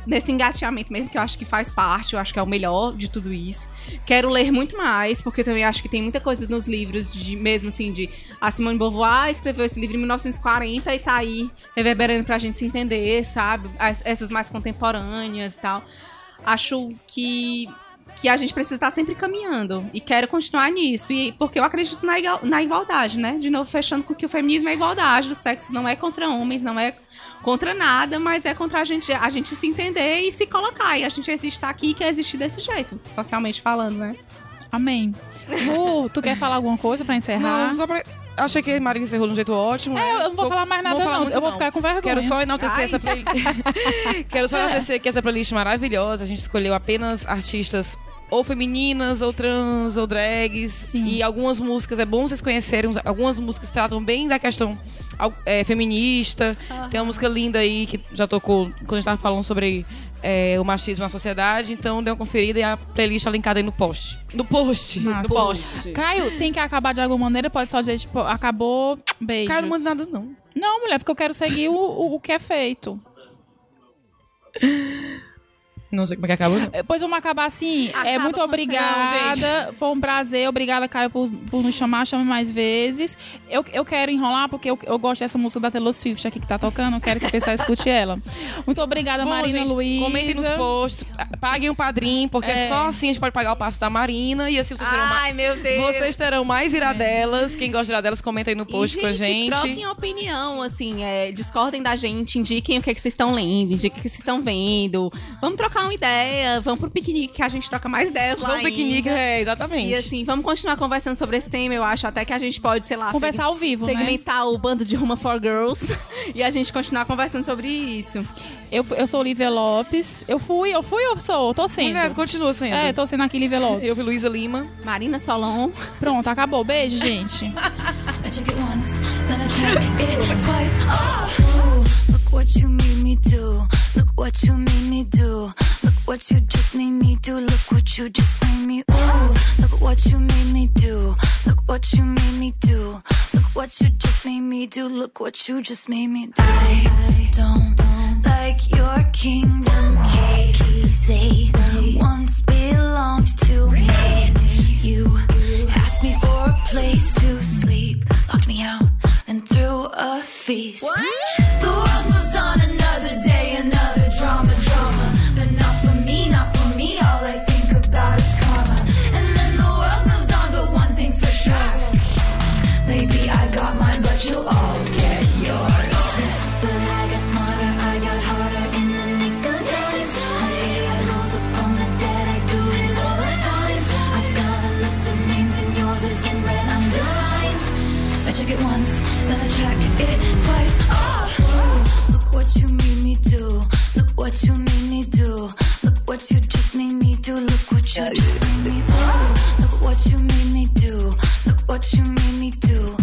nesse engateamento mesmo, que eu acho que faz parte, eu acho que é o melhor de tudo isso. Quero ler muito mais, porque também acho que tem muita coisa nos livros, de mesmo assim, de a Simone Beauvoir escreveu esse livro em 1940 e tá aí reverberando pra gente se entender, sabe? As- essas mais contemporâneas e tal. Acho que que a gente precisa estar sempre caminhando. E quero continuar nisso. E porque eu acredito na, igal- na igualdade, né? De novo, fechando com que o feminismo é igualdade do sexo, não é contra homens, não é contra nada, mas é contra a gente, a gente se entender e se colocar. E a gente existe estar aqui e quer existir desse jeito, socialmente falando, né? Amém. Lu, tu quer falar alguma coisa pra encerrar? Não, só pra... Achei que a Maria encerrou de um jeito ótimo. É, eu não vou falar mais nada, não. muito, Eu vou ficar com vergonha. Quero só enaltecer Ai. essa playlist. Quero só enaltecer que essa playlist maravilhosa. A gente escolheu apenas artistas ou femininas, ou trans, ou drags. Sim. E algumas músicas, é bom vocês conhecerem, algumas músicas tratam bem da questão é, feminista. Tem uma música linda aí que já tocou quando a gente tava falando sobre é, o machismo na sociedade. Então dê uma conferida e a playlist tá linkada aí no post. No post. No post. Caio, tem que acabar de alguma maneira? Pode só dizer, tipo, acabou, beijos. Cara, não manda nada, não. Não, mulher, porque eu quero seguir o, o, o que é feito. Não sei como é que acaba, não. Eh, Pois vamos acabar assim. é Acaba muito com- obrigada. Foi um prazer. Obrigada, Caio, por, por nos chamar. Chame mais vezes. Eu, eu quero enrolar porque eu, eu gosto dessa música da Taylor Swift aqui que tá tocando. Eu quero que o pessoal escute ela. Muito obrigada, Bom, Marina gente, Luiz. Comentem nos posts, paguem o padrinho, porque É. só assim a gente pode pagar o passo da Marina e assim vocês terão mais. Ai, meu Deus. Vocês terão mais iradelas. Quem gosta de iradelas, comenta aí no post e, com a gente. troquem opinião, assim, é, discordem da gente, indiquem o que, é que vocês estão lendo, indiquem o que vocês estão vendo. Vamos trocar uma ideia, vamos pro piquenique que a gente troca mais ideias lá Vamos piquenique, ainda. é, exatamente. E assim, vamos continuar conversando sobre esse tema. Eu acho até que a gente pode, sei lá, Conversar ao vivo, né? segmentar o bando de Ruma for Girls e a gente continuar conversando sobre isso. Eu, eu sou Olivia Lopes. Eu fui, eu fui ou sou? Tô sendo. Mulher, continua sendo. É, tô sendo aqui Lívia Lopes. Eu vi Luísa Lima. Marina Solon. Pronto, acabou. Beijo, gente. What you made me do. Look what you made me do. Look what you just made me do. Look what you just made me. Ooh, look what you made me do. Look what you made me do. What you just made me do. Look what you just made me do. I don't like your kingdom keys. They once belonged to me. You asked me for a place to sleep, locked me out, then threw a feast. The world moves on another day, another drama, drama. Check it once, then I check it twice. Oh, look what you made me do. Look what you made me do. Look what you just made me do. Look what you just made me do. Look what you made me do. Look what you made me do.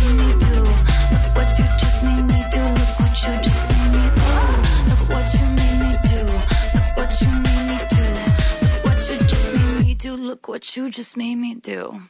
Look what you just made me do.